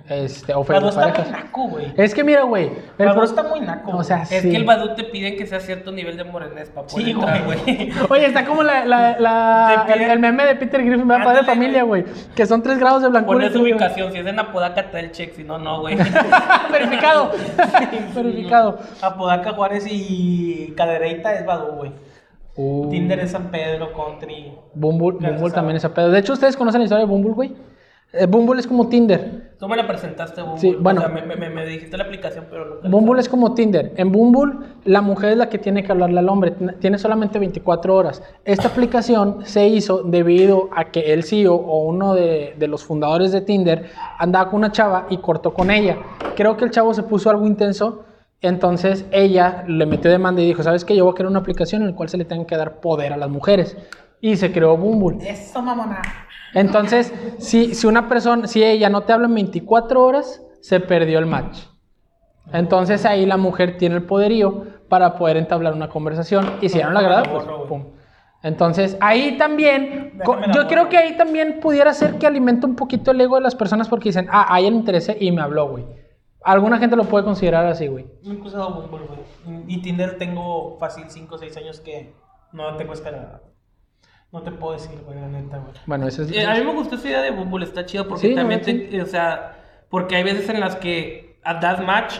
este, o Badu está muy naco, güey. Es que mira, güey. el Badu está muy naco. O sea, Es sí. que el Badu te piden que sea cierto nivel de morenés para poder Sí, entrar, güey. [LAUGHS] Oye, está como la, la, la- el, el meme de Peter Griffin, va padre de familia, güey. Que son tres grados de blancura. Pones ubicación, si es en Apodaca, está el check, si no, no, güey. [LAUGHS] Verificado. [LAUGHS] Verificado. Apodaca, Juárez y Cadereyta es Badu, güey. Uh, Tinder es San Pedro, Country. Bumble, Bumble también es a pedo. De hecho, ¿ustedes conocen la historia de Bumble, güey? Eh, Bumble es como Tinder. Tú me la presentaste, Bumble. Sí, bueno. O sea, me, me- me- me dijiste la aplicación, pero nunca. Bumble es como Tinder. En Bumble, la mujer es la que tiene que hablarle al hombre. Tiene solamente 24 horas. Esta aplicación se hizo debido a que el CEO o uno de, de los fundadores de Tinder andaba con una chava y cortó con ella. Creo que el chavo se puso algo intenso. Entonces ella le metió demanda y dijo, ¿sabes qué? Yo voy a crear una aplicación en la cual se le tenga que dar poder a las mujeres. Y se creó Bumble. Eso, mamona. Entonces, si, si una persona, si ella no te habla en 24 horas, se perdió el match. Entonces ahí la mujer tiene el poderío para poder entablar una conversación y si ya no le agrada, pues pum. Entonces ahí también, la yo creo que ahí también pudiera ser que alimente un poquito el ego de las personas porque dicen, ah, a ella le interesé y me habló, güey. Alguna gente lo puede considerar así, güey. Nunca he usado Bumble, güey. Y Tinder tengo fácil 5 o 6 años que no tengo escalada. No te puedo decir, güey, la neta, güey. Bueno, eso es... Eh, a mí me gustó esa idea de Bumble, está chido porque Sí, también, no, te- sí. o sea, porque hay veces en las que das match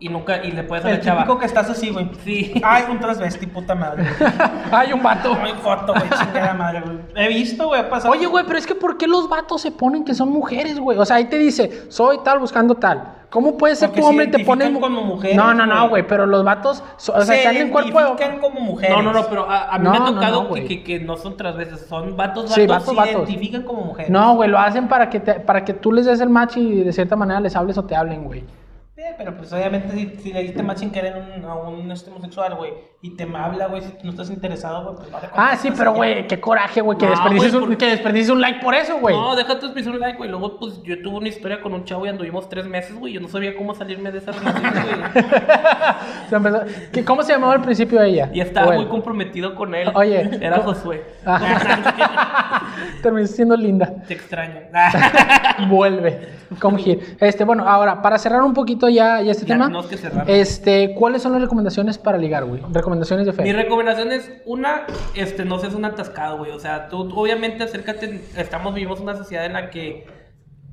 y nunca, y le puedes a El la chava. típico que estás así, güey. Sí. Ay, un transvesti, puta madre. [LAUGHS] Hay un vato. Ay, foto, güey, chingada madre, güey. He visto, güey, ha pasado. Oye, güey, pero es que ¿por qué los vatos se ponen que son mujeres, güey? O sea, ahí te dice, soy tal buscando tal. ¿Cómo puede ser Porque tu se hombre y te ponen... como mujeres, No, no, no, güey. pero los vatos, so- o sea, se están en cuerpo... identifican como mujeres. No, no, no, pero a, a mí No, me ha tocado no, que, que, que no son tras veces, son vatos, vatos. Sí, vatos, Se vatos. identifican como mujeres. No, güey, lo hacen para que, te- para que tú les des el match y de cierta manera les hables o te hablen, güey. Pero pues obviamente si, si le diste match sin querer a un, a un homosexual, güey, y te habla, güey, si no estás interesado, güey, pues vale. Ah, sí, pero, güey, qué coraje, güey, que, No, desperdicies güey, un, porque- que desperdicies un like por eso, güey. No, deja tu expresión like, güey. Luego, pues yo tuve una historia con un chavo y anduvimos tres meses, güey. Yo no sabía cómo salirme de esa relación, güey. [LAUGHS] Se empezó- ¿Qué- ¿Cómo se llamaba al principio ella? Y estaba muy comprometido con él. Oye, Era ¿cómo- Josué. Ah. [LAUGHS] Terminaste siendo linda. Te extraño. [LAUGHS] Vuelve. Come here. Este, bueno, ahora, para cerrar un poquito ya, ya este Ya tema. tenemos que cerrar. Este, ¿cuáles son las recomendaciones para ligar, güey? Recomendaciones de Mi fe. recomendación es, una, este, no seas un atascado, güey. O sea, tú tú obviamente acércate, estamos, vivimos una sociedad en la que,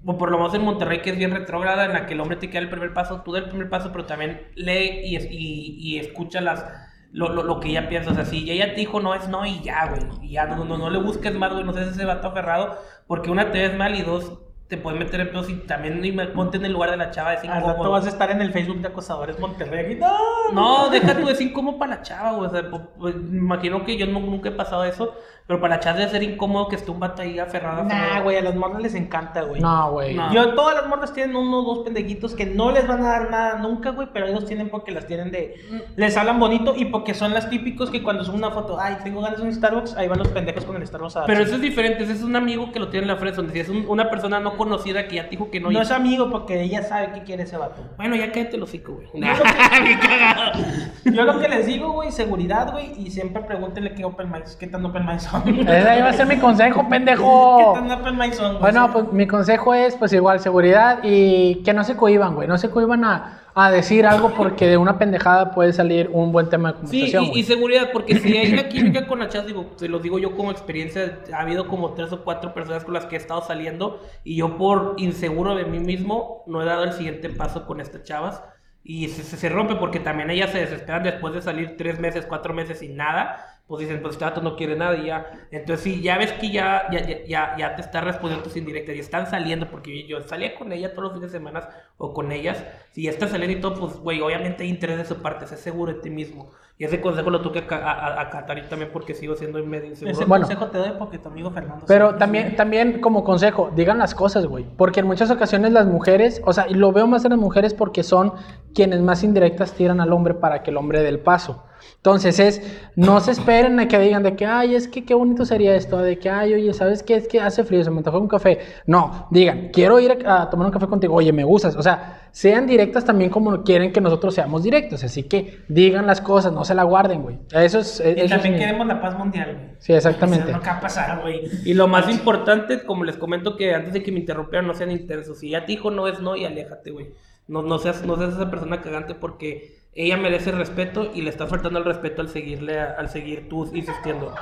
o por lo menos en Monterrey, que es bien retrógrada, en la que el hombre te queda el primer paso, tú da el primer paso, pero también lee y escucha las, lo, lo, lo que ella piensa. O sea, si ella te dijo no es no y ya, güey. Y ya, no, no, no le busques más, güey, no seas ese vato aferrado, porque una te ves mal y dos te puedes meter en pedos y también y me- ponte en el lugar de la chava, es Al rato incómodo. vas a estar en el Facebook de acosadores Monterrey. No, No, deja tú, es incómodo para la chava, güey. O sea, pu- pues, me imagino que yo no- nunca he pasado eso, pero para chava debe ser incómodo que esté un vato ahí aferrado. Nah, güey, a las morras les encanta, güey. No, güey. No. Yo, todas las morras tienen uno o dos pendejitos que no les van a dar nada nunca, güey, pero ellos tienen porque las tienen de... Les hablan bonito y porque son las típicos que cuando suben una foto, ay, tengo ganas de un Starbucks, ahí van los pendejos con el Starbucks a Pero eso es diferente, ese es un amigo que lo tiene en la fresa, donde si es un- una persona no conocida que ya te dijo que no. No, es amigo porque ella sabe que quiere ese vato. Bueno, ya cállate el hocico, güey. Yo lo [LAUGHS] que- Yo lo que les digo, güey, seguridad, güey, y siempre pregúntenle qué open mics, qué tan open mics son. [LAUGHS] Ese iba a ser mi consejo, ¿Qué pendejo. tan open son? Bueno, pues mi consejo es, pues igual, seguridad y que no se cohiban, güey. No se cohiban a, a decir algo porque de una pendejada puede salir un buen tema de Sí, conversación. y, y güey. seguridad, porque si hay una [CLEARS THROAT] química con la chat, digo, te lo digo yo como experiencia, ha habido como tres o cuatro personas con las que he estado saliendo y yo por inseguro de mí mismo no he dado el siguiente paso con estas chavas y se, se, se rompe porque también ellas se desesperan después de salir tres meses, cuatro meses sin nada, pues dicen, pues este vato no quiere nada y ya. Entonces, si ya ves que ya, ya, ya, ya, ya te está respondiendo tus indirectas y están saliendo, porque yo salía con ella todos los fines de semana o con ellas, si ya estás saliendo y todo, pues, güey, obviamente hay interés de su parte, sé seguro de ti mismo. Y ese consejo lo tuve que aca- a- a- acatar yo también porque sigo siendo medio inseguro. Ese Bueno. consejo te doy porque tu amigo Fernando. Pero también, también como consejo, digan las cosas, güey. Porque en muchas ocasiones las mujeres, o sea, y lo veo más en las mujeres porque son quienes más indirectas tiran al hombre para que el hombre dé el paso. Entonces es, no se esperen a que digan de que, ay, es que qué bonito sería esto, de que, ay, oye, ¿sabes qué? Es que hace frío, se me antojó un café. No, digan, quiero ir a, a tomar un café contigo, oye, me gustas. O sea, sean directas también como quieren que nosotros seamos directos. Así que digan las cosas, no se la guarden, güey. Eso es... Y eso es también mi- queremos la paz mundial, güey. Sí, exactamente. O sea, no va a pasar, güey. Y lo más importante, como les comento que antes de que me interrumpieran, no sean intensos. Si ya te dijo no es no y aléjate, güey. No, no, seas, no seas esa persona cagante porque ella merece respeto y le está faltando el respeto al seguirle, a- al seguir tú insistiendo.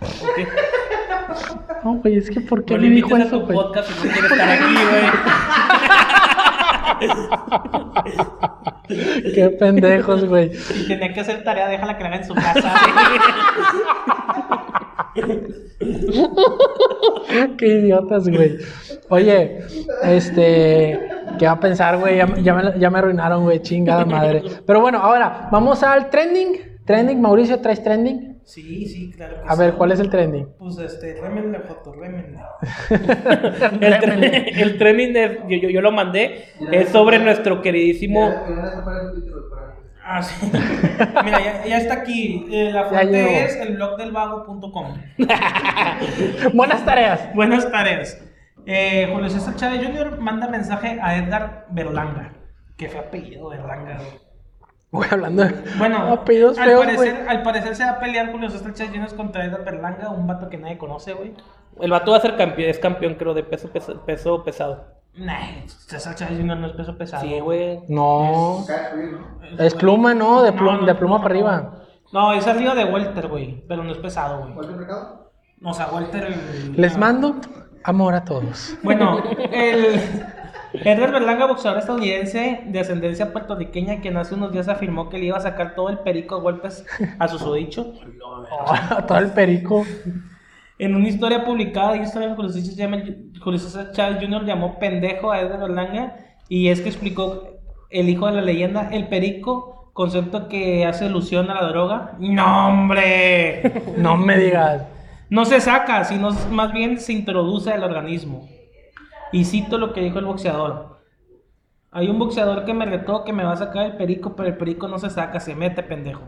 ¿Ok? No, güey, es que ¿por qué No me le dijo a eso, tu podcast si no quiere estar aquí, güey. [LAUGHS] Qué pendejos, güey. Si tenía que hacer tarea, déjala que la haga en su casa. [LAUGHS] Qué idiotas, güey. Oye, este. ¿Qué va a pensar, güey? Ya, ya me, ya me arruinaron, güey. Chingada madre. Pero bueno, ahora, vamos al trending. Trending, Mauricio, ¿traes trending? Sí, sí, claro. que A ver. ¿cuál es el trending? Pues este, rémenle foto, rémenle. El, tre- el trending, es- yo, yo, yo lo mandé, es sobre nuestro queridísimo... Ah, sí. [LAUGHS] Mira, ya, ya está aquí. Eh, la fuente es el blogdelvago.com. [LAUGHS] Buenas tareas. [LAUGHS] Buenas tareas. Eh, Julio César Chávez Jr. manda mensaje a Edgar Berlanga. Que fue apellido Berlanga, güey. Hablando de Bueno, apellidos al, feos, parecer, al parecer se va a pelear Julio César Chávez Jr. contra Edgar Berlanga, un vato que nadie conoce, güey. El vato va a ser campeón, es campeón creo de peso, peso, peso pesado. Nah, Chávez Jr. no es peso pesado. Sí, güey. No. ¿no? Es pluma, ¿no? De, pluma, no, de pluma no, para no. arriba. No, es arriba de Welter, güey. Pero no es pesado, güey. ¿Cuál es el mercado? O sea, Welter. el- Les mando amor a todos. Bueno, [LAUGHS] el Edgar Berlanga, boxeador estadounidense de ascendencia puertorriqueña, quien hace unos días afirmó que le iba a sacar todo el perico a golpes a su susodicho. [LAUGHS] Todo el perico. En una historia publicada en Instagram, Julio César Chávez- Jr. llamó pendejo a Edgar Berlanga y es que explicó el hijo de la leyenda, el perico, concepto que hace alusión a la droga. ¡No, hombre! [LAUGHS] No me digas. No se saca, sino más bien se introduce al organismo. Y cito lo que dijo el boxeador. Hay un boxeador que me retó que me va a sacar el perico, pero el perico no se saca, se mete, pendejo.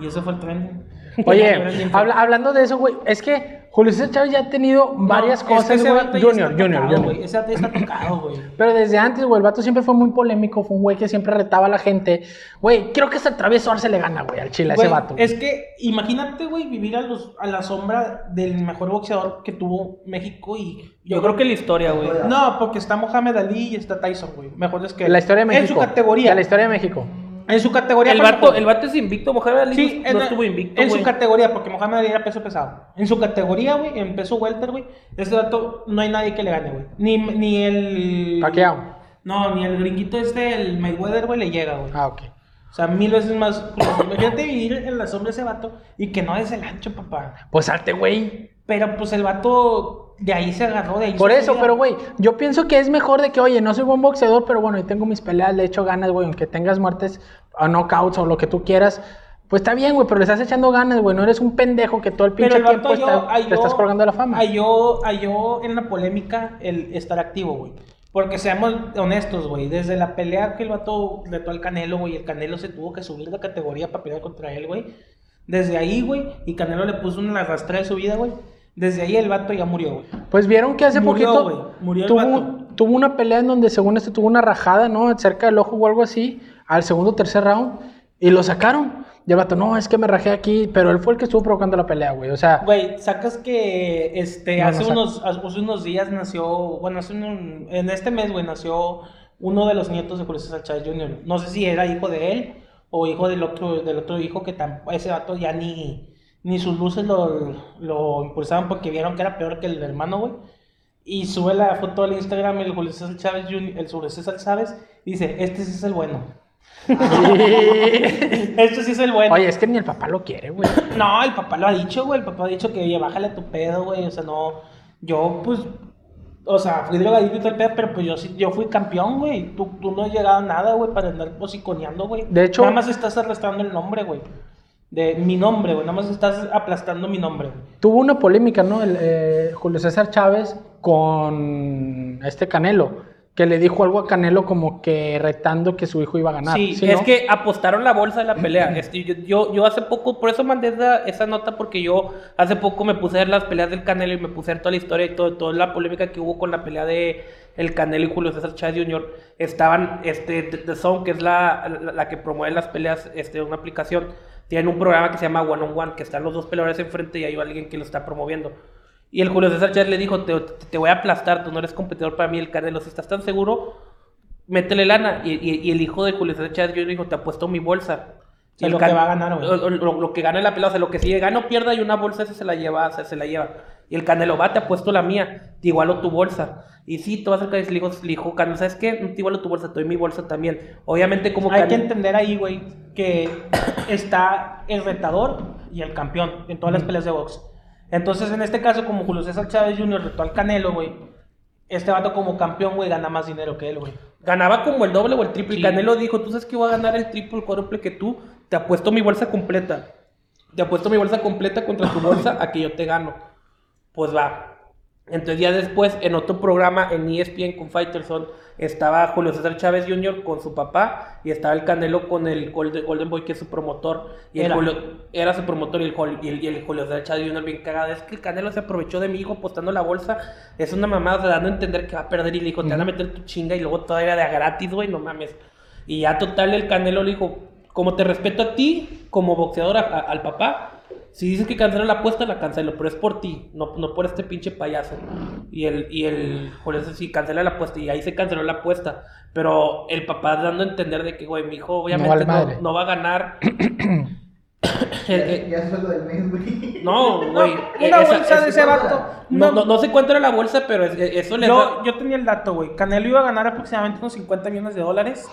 Y eso fue el trending. [LAUGHS] Oye, habla- hablando de eso, güey, es que Julio César Chávez ya ha tenido varias No, es cosas, ese güey. Junior, Junior, tocado, Junior. güey. Ese está tocado, güey. [LAUGHS] Pero desde antes, güey, el vato siempre fue muy polémico, fue un güey que siempre retaba a la gente. Güey, creo que hasta el travieso se le gana, güey, al chile, a ese Güey, vato. Es que imagínate, güey, vivir a, los, a la sombra del mejor boxeador que tuvo México y... Yo creo que la historia, güey. No, porque está Mohamed Ali y está Tyson, güey. Mejores que... La historia de México. En su categoría. La historia de México. En su categoría. El vato, el vato es invicto, Mohamed Ali Sí, no, en, no estuvo invicto, en su categoría, porque Mohamed Ali era peso pesado. En su categoría, güey, en peso welter, güey, este dato no hay nadie que le gane, güey. Ni, ni el... Pacquiao. No, ni el gringuito este, el Mayweather, güey, le llega, güey. Ah, ok. O sea, mil veces más. Imagínate vivir en la sombra de ese vato y que no es el ancho, papá. Pues salte, güey. Pero pues el vato de ahí se agarró, de ahí Por eso, pero güey, yo pienso que es mejor de que, oye, no soy buen boxeador, pero bueno, y tengo mis peleas, le echo ganas, güey, aunque tengas muertes o knockouts o lo que tú quieras. Pues está bien, güey, pero le estás echando ganas, güey. No eres un pendejo que todo el Pero pinche el tiempo está- halló- te estás colgando la fama. Halló, halló en la polémica el estar activo, güey. Porque seamos honestos, güey. Desde la pelea que el vato retó al Canelo, güey, el Canelo se tuvo que subir de categoría para pelear contra él, güey. Desde ahí, güey, y Canelo le puso una arrastrada de su vida, güey. Desde ahí el vato ya murió, güey. Pues vieron que hace Murió, poquito güey, murió el tuvo, vato. tuvo una pelea en donde según esto tuvo una rajada, ¿no? Cerca del ojo o algo así, al segundo o tercer round, y lo sacaron. Y el vato, no, es que me rajé aquí, pero él fue el que estuvo provocando la pelea, güey. O sea, Güey, sacas que este, No, hace, no unos, hace unos días nació, bueno, hace un- en este mes, güey, nació uno de los nietos de Julio César Chávez Jr. No sé si era hijo de él o hijo del otro, del otro hijo que tam- ese vato ya ni, ni sus luces lo, lo impulsaban porque vieron que era peor que el hermano, güey. Y sube la foto al Instagram el Julio César Chávez el Julio César Chávez, y dice, este sí es el bueno. [LAUGHS] este sí es el bueno. oye, es que ni el papá lo quiere, güey. No, el papá lo ha dicho, güey. El papá ha dicho que, oye, bájale tu pedo, güey. O sea, no. Yo, pues. O sea, fui drogadito y todo el pedo, pero pues yo sí, yo fui campeón, güey. Tú, tú no has llegado a nada, güey, para andar posiconeando, güey. De hecho- Nada más estás arrastrando el nombre, güey. De mi nombre, güey. Nada más estás aplastando mi nombre, güey. Tuvo una polémica, ¿no? El, eh, Julio César Chávez con este Canelo, que le dijo algo a Canelo como que retando que su hijo iba a ganar. Sí, ¿sí, es no? que apostaron la bolsa de la pelea. [CLEARS THROAT] Este, yo, yo, yo hace poco, por eso mandé esa, esa nota, porque yo hace poco me puse a ver las peleas del Canelo y me puse a ver toda la historia y todo, toda la polémica que hubo con la pelea de el Canelo y Julio César Chávez Jr. Estaban, este, The The Zone, que es la, la, la que promueve las peleas, este, una aplicación, tienen un programa que se llama One on One, que están los dos peleadores enfrente y hay alguien que lo está promoviendo. Y el Julio César Chávez le dijo, te, te- voy a aplastar, tú no eres competidor para mí, el Canelo, si estás tan seguro, métele lana. Y, y- y el hijo de Julio César Chávez Jr. dijo, te apuesto mi bolsa. O sea, El lo que va a ganar, güey. Lo, lo- lo que gana en la pelea, o sea, lo que sigue, gana o pierda y una bolsa esa se la lleva, se, se la lleva. Y el Canelo va, te apuesto la mía, te igualo tu bolsa. Y sí, te vas a y le dijo, le dijo Canelo, ¿sabes qué? No te igualo tu bolsa, te doy mi bolsa también. Obviamente como Hay que Canelo- entender ahí, güey, que [COUGHS] está el retador y el campeón en todas las peleas de box. Entonces, en este caso, como Julio César Chávez Jr. retó al Canelo, güey, este vato como campeón, güey, gana más dinero que él, güey. Ganaba como el doble o el triple. Sí. Y Canelo dijo, tú sabes que voy a ganar el triple, el cuádruple que tú. Te apuesto mi bolsa completa. Te apuesto mi bolsa completa contra tu bolsa [COUGHS] a que yo te gano. Pues va. Entonces ya después, en otro programa, en ESPN con Fighterson, estaba Julio César Chávez Jr. con su papá y estaba el Canelo con el Golden, Boy, que es su promotor. Y el Era. Julio- era su promotor y el, Jol- y el, y el Julio César Chávez Jr. bien cagado. Es que el Canelo se aprovechó de mi hijo apostando la bolsa. Es una mamada, o sea, dando a entender que va a perder y le dijo, te van a meter tu chinga y luego todavía de a gratis, güey, no mames. Y ya total el Canelo le dijo, como te respeto a ti, como boxeador, a- a- al papá, si dices que cancelo la apuesta, la cancelo, pero es por ti, no, no por este pinche payaso. Y el, y el, por eso sí, cancela la apuesta, y ahí se canceló la apuesta. Pero el papá dando a entender de que, güey, mi hijo obviamente vale no, no va a ganar. [CLEARS THROAT] [CLEARS THROAT] Ya, Eh, eh, se lo del mes, güey. [LAUGHS] no, güey. Una eh, esa- bolsa es- de ese vato. No, una- no, no sé cuánto era la bolsa, pero es- eh, eso le da- Yo, yo tenía el dato, güey. Canelo iba a ganar aproximadamente unos 50 millones de dólares.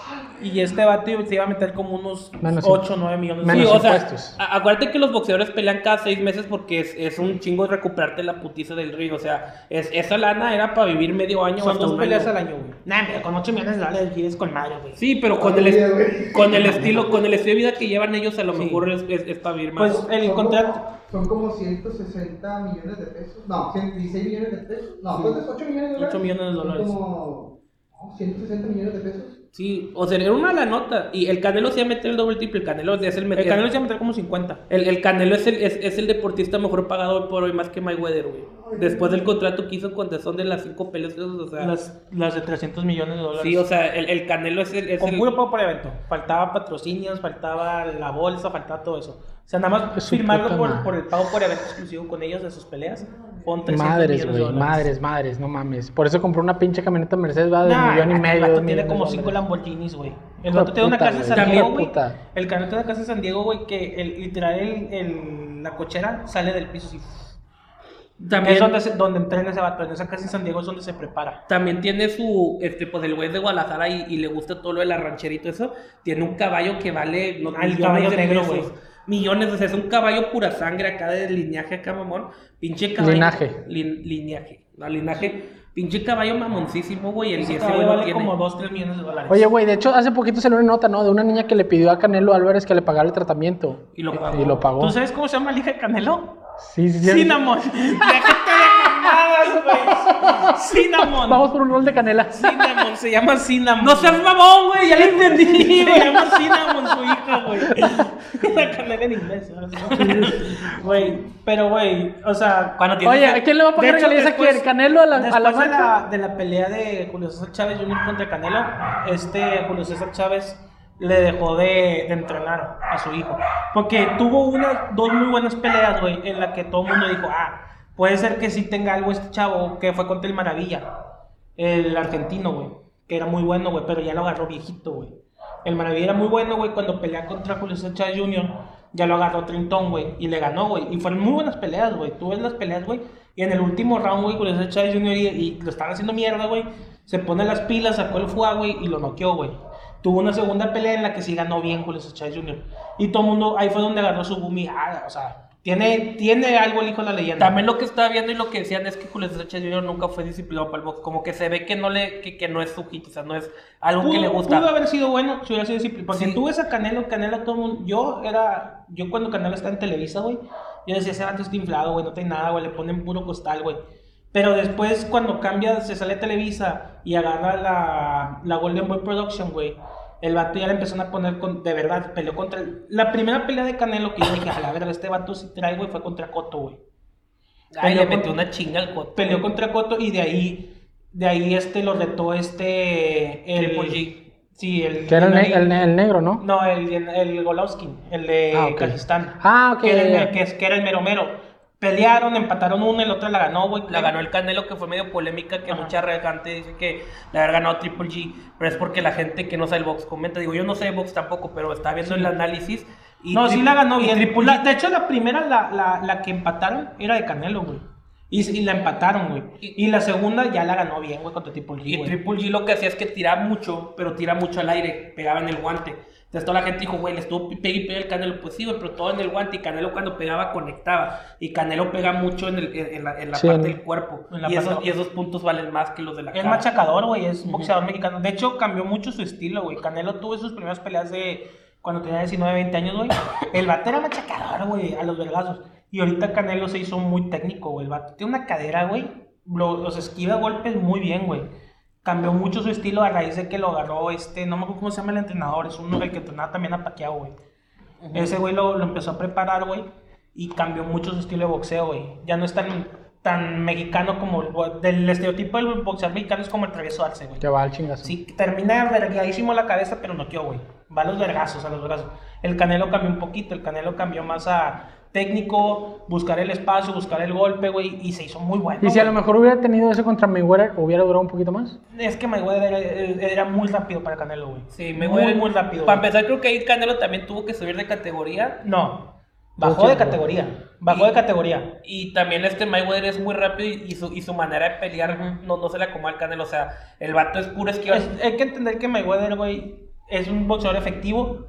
Y este vato se iba a meter como unos Menos 8 o 9 millones de menos Sí, dólares. o sea, impuestos. acuérdate que los boxeadores pelean cada seis meses porque es, es un chingo recuperarte la putiza del ring. O sea, es, esa lana era para vivir medio año o Son dos peleas al año, güey. Nah, mira, con 8 millones de dólares vives con madre, güey. Sí, pero con el, con el estilo, con el estilo de vida que llevan ellos, a lo Sí. mejor es, es, es para vivir más. Pues el Son contrato. como- Son como 160 millones de pesos. No, 116 millones de pesos. No, ¿cuánto es? 8 millones de dólares. 8 millones de Son dólares. como no, 160 millones de pesos. sí, o sea, era una la nota. Y el Canelo se iba a meter el doble triple. El Canelo es el, El Canelo se iba a meter como 50. el, el Canelo es el, es, es el deportista mejor pagado hoy por hoy, más que Mayweather, güey. Después del contrato que hizo con Son de las cinco peleas, o sea. Las, las de 300 millones de dólares. Sí, o sea, el, el Canelo es el. Es Con el- puro pago por evento. Faltaba patrocinios, faltaba la bolsa, faltaba todo eso. O sea, nada más firmarlo por, por el pago por evento exclusivo con ellos de sus peleas. Con 300 Madres, güey, madres, madres, no mames. Por eso compró una pinche camioneta Mercedes, va de Nah, millón y el medio. vato dos tiene como de 5 dólares. Lamborghinis, güey. El vato tiene una casa en. San Diego, güey. puta. El canal tiene una casa en San Diego, güey, que el, literal el, el- la cochera sale del piso así. También, Es donde, se- donde entrena ese vato. En esa casa en San Diego es donde se prepara. también tiene su, este, pues el güey es de Guadalajara y, y le gusta todo lo de la rancherita y eso. Tiene un caballo que vale no, Ah, el caballo de negro, güey. Millones, o sea, es un caballo pura sangre acá de linaje acá, mamón. Pinche caballo. Linaje. Lin- linaje. No, linaje. Pinche caballo mamoncísimo, güey. El Ese ese caballo vale tiene. como 2, 3 millones de dólares. Oye, güey, de hecho, hace poquito salió una nota, ¿no? De una niña que le pidió a Canelo Álvarez que le pagara el tratamiento. Y lo pagó. Y lo pagó. ¿Tú sabes cómo se llama la hija de Canelo? Sí, sí, sí. Cinnamon. Déjate de mamadas, güey. Cinnamon. Vamos por un rol de canela. Cinnamon, se llama Cinnamon. No seas mamón, güey, ya lo entendí, Se llama Cinnamon su hija, güey. La canela en inglés. Güey, pero güey, o sea, Cuando tienes Oye, ¿a quién le va a pagar regalías aquí? después- ¿El Canelo a la, a la Después de marca? la, de la pelea de Julio César Chávez Jr. contra Canelo, este Julio César Chávez le dejó de, de entrenar a su hijo. Porque tuvo una, dos muy buenas peleas, güey, en la que todo el mundo dijo, ah, puede ser que sí tenga algo este chavo, que fue contra el Maravilla, el argentino, güey, que era muy bueno, güey, pero ya lo agarró viejito, güey. El Maravilla era muy bueno, güey, cuando pelea contra Julio César Jr., ya lo agarró Trintón, güey, y le ganó, güey. Y fueron muy buenas peleas, güey. Tú ves las peleas, güey, y en el último round, güey, Julio César Jr. y, lo estaban haciendo mierda, güey. Se pone las pilas, sacó el fuego, güey, y lo noqueó, güey. Tuvo una segunda pelea en la que sí ganó bien Julio César Jr. Y todo el mundo, ahí fue donde agarró su boom ah, o sea, tiene, tiene algo el hijo de la leyenda. También lo que estaba viendo y lo que decían es que Julio César Chávez Jr. nunca fue disciplinado para el box. Como que se ve que no le, que, que no es su hit, o sea, no es algo que le gusta. Pudo haber sido bueno si hubiera sido disciplinado. Porque Sí. tú ves a Canelo, Canelo todo el mundo. Yo era. Yo cuando Canelo está en Televisa, güey. Yo decía, ese vato está inflado, güey, no tiene nada, güey, le ponen puro costal, güey. Pero después, cuando cambia, se sale a Televisa y agarra la, la Golden Boy Production, güey. El vato ya le empezaron a poner con, de verdad, peleó contra el- La primera pelea de Canelo que yo dije, a la verga, este vato sí trae, güey, fue contra Coto, güey. Ay, le peleó metió una chinga al coto. Peleó contra Coto y de ahí, de ahí este lo retó este. El, Triple G. Sí, el. Que era el, ne- el- el ne- el negro, ¿no? No, el, el Golovkin, el de Ah. Kazajistán. Ah, ok, Que era, el, que, que era el mero mero. Pelearon, empataron una, el otro la ganó, güey. La ganó el Canelo, que fue medio polémica, que Ajá. mucha gente dice que la haber ganado Triple G, pero es porque la gente que no sabe el box comenta. Digo, yo no sé de box tampoco, pero está viendo Sí. el análisis. Y No, sí la ganó bien. Triple G- de hecho, la primera, la, la, la que empataron, era de Canelo, güey. Y, y la empataron, güey. Y, la segunda ya la ganó bien, güey, contra Triple G, Y güey. Triple G lo que hacía es que tiraba mucho, pero tira mucho al aire, pegaba en el guante. Entonces toda la gente dijo, güey, le estuvo pegue y pegue el Canelo. Pues sí, güey, pero todo en el guante. Y Canelo cuando pegaba conectaba. Y Canelo pega mucho en, el- en- la, en la Sí, parte del cuerpo. en la Y esos, parte- y esos puntos valen más que los de la Es cara. machacador, güey, es boxeador mexicano. De hecho, cambió mucho su estilo, güey. Canelo tuvo sus primeras peleas de cuando tenía 19, 20 años, güey. El vato era machacador, güey, a los vergazos. Y ahorita Canelo se hizo muy técnico, güey. El vato tiene una cadera, güey. Lo- los esquiva golpes muy bien, güey. Cambió mucho su estilo a raíz de que lo agarró este, no me acuerdo cómo se llama el entrenador, es uno el que entrenaba también a Pacquiao, güey. Ese güey lo, lo empezó a preparar, güey, y cambió mucho su estilo de boxeo, güey. Ya no es tan, tan mexicano como el, del estereotipo del boxeador mexicano es como el travieso Arce, güey. Que va al chingazo. Sí, termina vergadísimo la cabeza, pero no quedó, güey. Va a los vergazos, a los vergazos. El Canelo cambió un poquito, el Canelo cambió más a técnico, buscar el espacio, buscar el golpe, güey, y se hizo muy bueno. Y si a lo mejor hubiera tenido eso contra Mayweather, ¿hubiera durado un poquito más? Es que Mayweather era, era muy rápido para Canelo, güey. Sí, me muy, muy rápido. Para empezar, creo que ahí Canelo también tuvo que subir de categoría. No, bajó de categoría. Bajó Y- de categoría. Y también este Mayweather es muy rápido y, y su, y su manera de pelear no, no se le acomoda al Canelo. O sea, el vato es puro esquiva. Es- hay que entender que Mayweather, güey, es un boxeador efectivo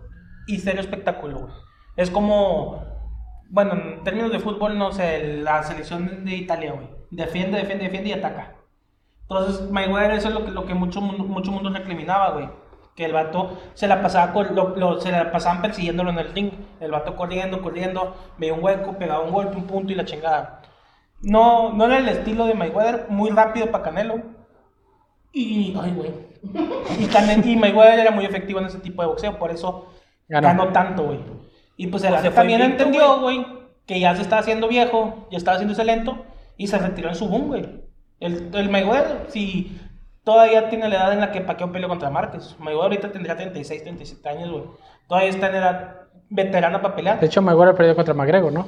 y serio espectáculo, güey. Es como, bueno, en términos de fútbol, no sé, la selección de Italia, güey. Defiende, defiende, defiende y ataca. Entonces, Mayweather, eso es lo que, lo que mucho, mucho mundo recriminaba, güey. Que el vato se la pasaba, lo, lo- se la pasaban persiguiéndolo en el ring. El vato corriendo, corriendo, veía un hueco, pegaba un golpe, un punto y la chingada. No, no era el estilo de Mayweather, muy rápido para Canelo. Y, ay, güey. Y, Cane- y Mayweather era muy efectivo en ese tipo de boxeo, por eso Ganó. ganó, tanto, güey. Y pues el Pues se vato fue también invicto, entendió, güey, que ya se estaba haciendo viejo, ya estaba haciéndose lento, y se retiró en su boom, güey. El, el Mayweather, si todavía tiene la edad en la que Pacquiao peleó contra Márquez. Mayweather ahorita tendría 36, 37 años, güey. Todavía está en edad veterana para pelear. De hecho, Mayweather perdió contra McGregor, ¿no?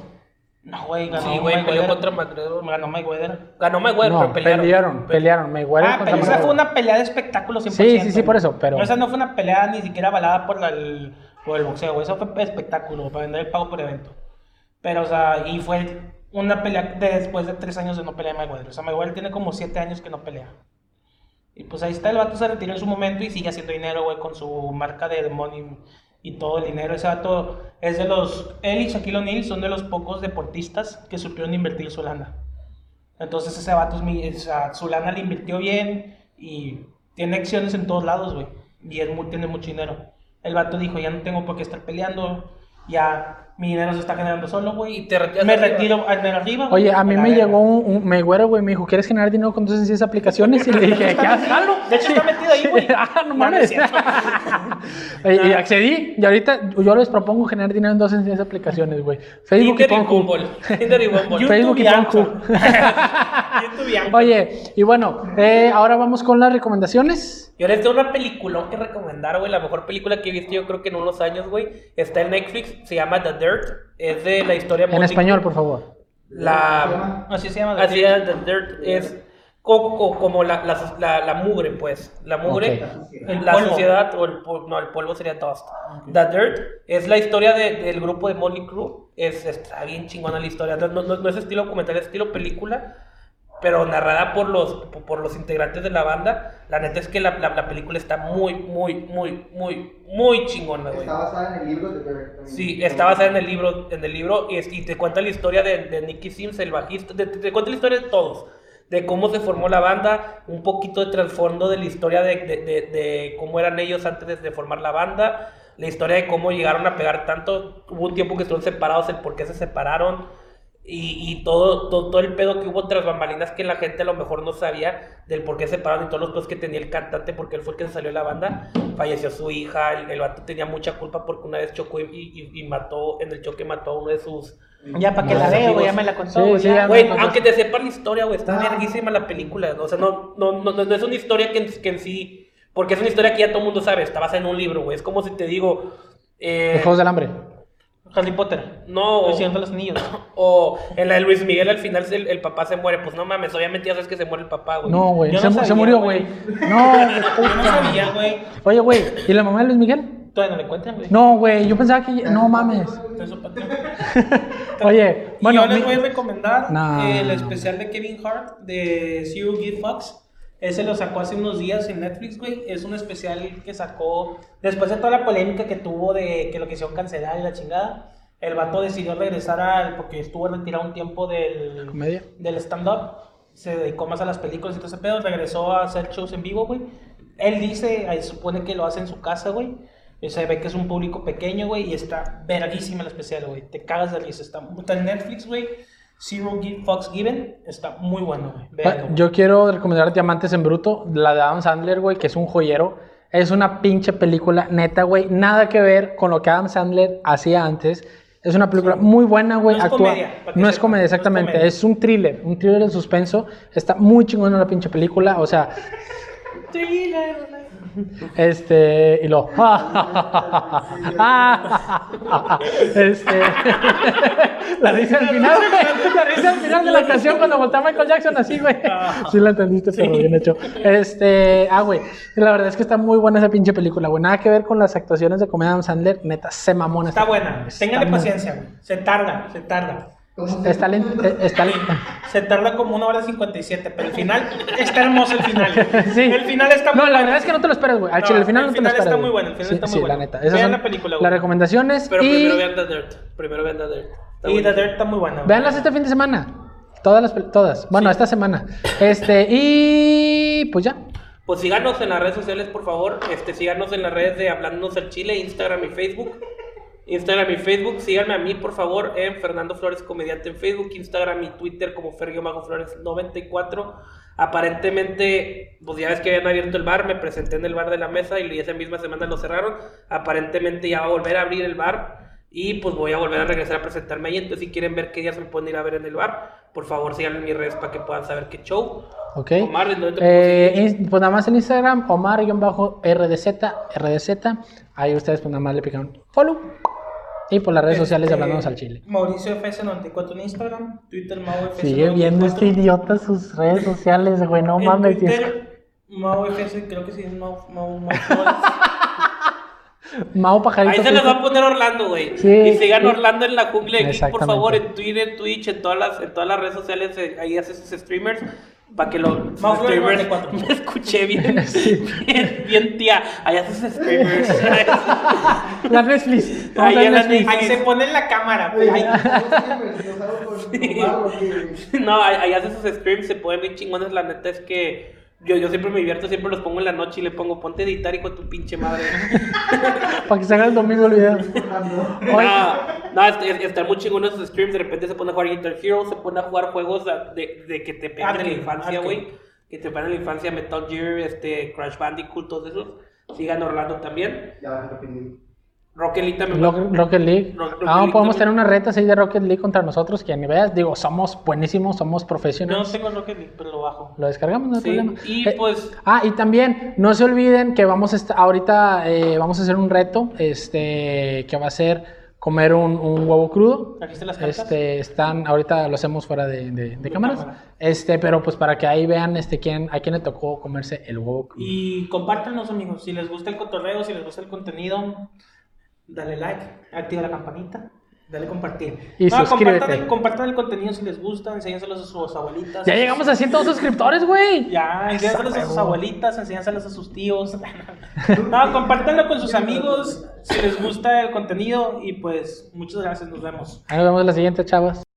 No, güey, ganó Sí, güey, peleó contra McGregor. Ganó Mayweather. Ganó Mayweather, no, pero pelearon. pelearon, pelearon. Mayweather Ah, contra pero esa McGregor. fue una pelea de espectáculo 100%. Sí, sí, sí, por eso, pero- esa no fue una pelea ni siquiera avalada por, la- el, por el boxeo. Eso fue espectáculo, para vender el pago por evento. Pero, o sea, y fue una pelea de después de tres años de no pelear Mayweather. O sea, Mayweather tiene como siete años que no pelea. Y pues ahí está, el vato se retiró en su momento y sigue haciendo dinero, güey, con su marca de Money y todo el dinero. Ese vato es de los... Él y Shaquille O'Neal son de los pocos deportistas que supieron invertir su lana. Entonces ese vato es o sea, su lana le invirtió bien y tiene acciones en todos lados, güey. Y es muy, tiene mucho dinero. El vato dijo, ya no tengo por qué estar peleando, ya mi dinero se está generando solo, güey. Y te retiras Me arriba. retiro al arriba. Oye, a mí me verga. llegó un, un Mayweather, güey, me dijo, ¿quieres generar dinero con tus sencillas aplicaciones? Y le dije, ¿qué haces? [LAUGHS] De hecho, está metido ahí, güey. [LAUGHS] ah, no mames. [LAUGHS] y accedí, y ahorita yo les propongo generar dinero en dos sencillas aplicaciones, güey. Facebook y Tinder y Pornhub. Bumble. Tinder y Bumble. Facebook y YouTube y. Oye, y bueno, eh, ahora vamos con las recomendaciones. Y ahora está una película que recomendar, güey. La mejor película que he visto yo creo que en unos años, güey. Está en Netflix, se llama The Dirt. Es de la historia En español, por favor. La... Así se llama. Así es, The Dirt es como, como- la, la, la- la mugre, pues. La mugre, Ok. El la polvo. suciedad, o el polvo, no, el polvo sería dust. The Dirt es la historia de- del grupo de Molly Crew. Es, está bien chingona la historia. No, no- no es estilo documental, es estilo película, pero narrada por los, por, los integrantes de la banda. La neta es que la, la- la película está muy, muy, muy, muy, muy chingona, güey. Está basada en el libro de también. Sí, está basada en el libro, en el libro y, y te cuenta la historia de, de Nicky Sims, el bajista, te, te cuenta la historia de todos, de cómo se formó la banda, un poquito de trasfondo de la historia de, de- de- de cómo eran ellos antes de formar la banda, la historia de cómo llegaron a pegar tanto, hubo un tiempo que estuvieron separados, el por qué se separaron y, y todo, todo, todo el pedo que hubo tras bambalinas que la gente a lo mejor no sabía del por qué se separaron y todos los pedos que tenía el cantante porque él fue el que salió de la banda, falleció su hija, el, el vato tenía mucha culpa porque una vez chocó y, y- y mató, en el choque mató a uno de sus... Ya para que la vea, güey, ya me la contó. Sí, güey, sí, no, aunque te sepas la historia, güey, está Ah. verguísima la película, ¿no? o sea, no, no, no, no, no es una historia que, en- que en sí, porque es una historia que ya todo el mundo sabe, está basada en un libro, güey, es como si te digo... eh, Los Juegos del Hambre. Harry Potter. no, El o, Señor de los Anillos. [COUGHS] o en la de Luis Miguel al final el, el papá se muere, pues no mames, obviamente ya sabes que se muere el papá, güey. No, güey, se, no murió, güey. [LAUGHS] No, Yo no sabía, güey. Oye, güey, ¿y la mamá de Luis Miguel? Todavía no le cuentan, güey. No, güey, yo pensaba que... No mames. [LAUGHS] Oye, Bueno, yo les mi- voy a recomendar No. el especial de Kevin Hart de Zero Give Fucks. Ese lo sacó hace unos días en Netflix, güey. Es un especial que sacó después de toda la polémica que tuvo de que lo quisieron cancelar y la chingada. El vato decidió regresar al. porque estuvo retirado un tiempo del. Comedia. Del stand-up. Se dedicó más a las películas y todo ese pedo. Regresó a hacer shows en vivo, güey. Él dice, ahí supone que lo hace en su casa, güey. Y se ve que es un público pequeño, güey. Y está verguísima el especial, güey. Te cagas de risa. Está en Netflix, güey. Zero Fox Given. Está muy bueno, güey. Véanlo, güey. Yo quiero recomendar Diamantes en Bruto, la de Adam Sandler, güey, que es un joyero. Es una pinche película, neta, güey. Nada que ver con lo que Adam Sandler hacía antes. Es una película muy buena, güey. No es actúa- comedia, No es comedia, no es exactamente. comedia. Es un thriller, un thriller de suspenso. Está muy chingona la pinche película. O sea, [LAUGHS] este. Y lo. [LAUGHS] este. [LAUGHS] la risa al final, güey. La risa al final de la canción cuando voltea Michael Jackson así, güey. Sí la entendiste, pero bien hecho. Este. Ah, güey. La verdad es que está muy buena esa pinche película, güey. Nada que ver con las actuaciones de comedia de Adam Sandler. Neta, se mamona. Está buena. Ténganle paciencia, güey. Se tarda, se tarda. ¿Cómo se- Está lenta. Está lenta. [LAUGHS] Se tarda como una hora 57, pero el final está hermoso el final. [LAUGHS] Sí. El final está muy No, la bueno. verdad es que no te lo esperas, güey. Al No, chile, el final el no te lo final esperas. está muy bueno, el final Sí, está muy sí, bueno. la neta. Esas Vean son la película, güey. Las recomendaciones. Pero y primero vean The Dirt. Primero vean The Dirt. Está Y The. Dirt está muy buena. Veanlas este fin de semana. Todas las todas. Bueno, esta semana. Este, y pues ya. Pues síganos en las redes sociales, por favor. Este, síganos en las redes de Hablándonos del Chile, Instagram y Facebook. Instagram y Facebook, síganme a mí, por favor, en Fernando Flores Comediante en Facebook, Instagram y Twitter como Fergio Flores 94. Aparentemente, pues ya ves que habían abierto el bar, me presenté en el bar de la mesa y esa misma semana lo cerraron. Aparentemente ya va a volver a abrir el bar y pues voy a volver a regresar a presentarme ahí. Entonces, si quieren ver qué días me pueden ir a ver en el bar, por favor síganme en mis redes para que puedan saber qué show. Ok. Omar, ¿en dónde te Eh, pues nada más en Instagram, Omar-RDZ, RDZ. Ahí ustedes pues nada más le pican follow. Y por las redes sociales de Este, Hablándonos al Chile. Mauricio FS94 en Instagram, Twitter Mau FS94. Sigue viendo este idiota sus redes sociales, güey. No mames. Twitter, Mau FS, creo que sí es Mau, Mau, Mau. Mao Pajarito. Ahí se les va a poner Orlando, güey. Sí, y sigan sí. Orlando en la jungla de Geek, por favor, en Twitter, Twitch, en todas las, en todas las redes sociales, eh, ahí hace sus streamers. Para que lo. Flores streamers. 94. Me escuché bien, bien, bien, tía. Hace sus streamers. La Netflix. Ahí la Netflix. Ahí se pone en la cámara. pues, no, hace sus streams, se ponen bien chingones. La neta es que. Yo, yo siempre me divierto, siempre los pongo en la noche y le pongo ponte a editar, hijo de tu pinche madre. [LAUGHS] Para que se haga el domingo el video. No, no, est- est- están muy chingones sus streams. De repente se pone a jugar Guitar Hero, se pone a jugar juegos de, de que te pegan en la infancia, güey. Que te pegan en la infancia, Metal Gear, este, Crash Bandicoot, todos esos. Sigan Orlando también. Ya. Rocket League también. Rock- Rocket League. Ro- Rocket ah, League podemos también. tener una reta así de Rocket League contra nosotros. Quien veas, digo, somos buenísimos, somos Yo no profesionales. tengo Rocket League, pero lo bajo. Lo descargamos, no hay Sí, problema. y Eh, pues- Ah, y también, no se olviden que vamos a estar, ahorita eh, vamos a hacer un reto, este, que va a ser comer un, un huevo crudo. ¿Trajiste las cartas? Este, están, ahorita lo hacemos fuera de, de- de cámaras. cámara. Este, pero pues para que ahí vean, este, quién, a quién le tocó comerse el huevo crudo. Y compártanos, amigos. Si les gusta el cotorreo, si les gusta el contenido, dale like, activa la campanita, dale compartir. Y suscríbete. Compartan, compartan el contenido si les gusta, enséñenselos a sus abuelitas. Ya llegamos a 102 suscriptores, güey. Ya, enséñaselos a sus abuelitas, enséñaselos a sus tíos. [LAUGHS] No, compártanlo con sus amigos si les gusta el contenido. Y pues, muchas gracias, nos vemos. Ahí nos vemos en la siguiente, chavas.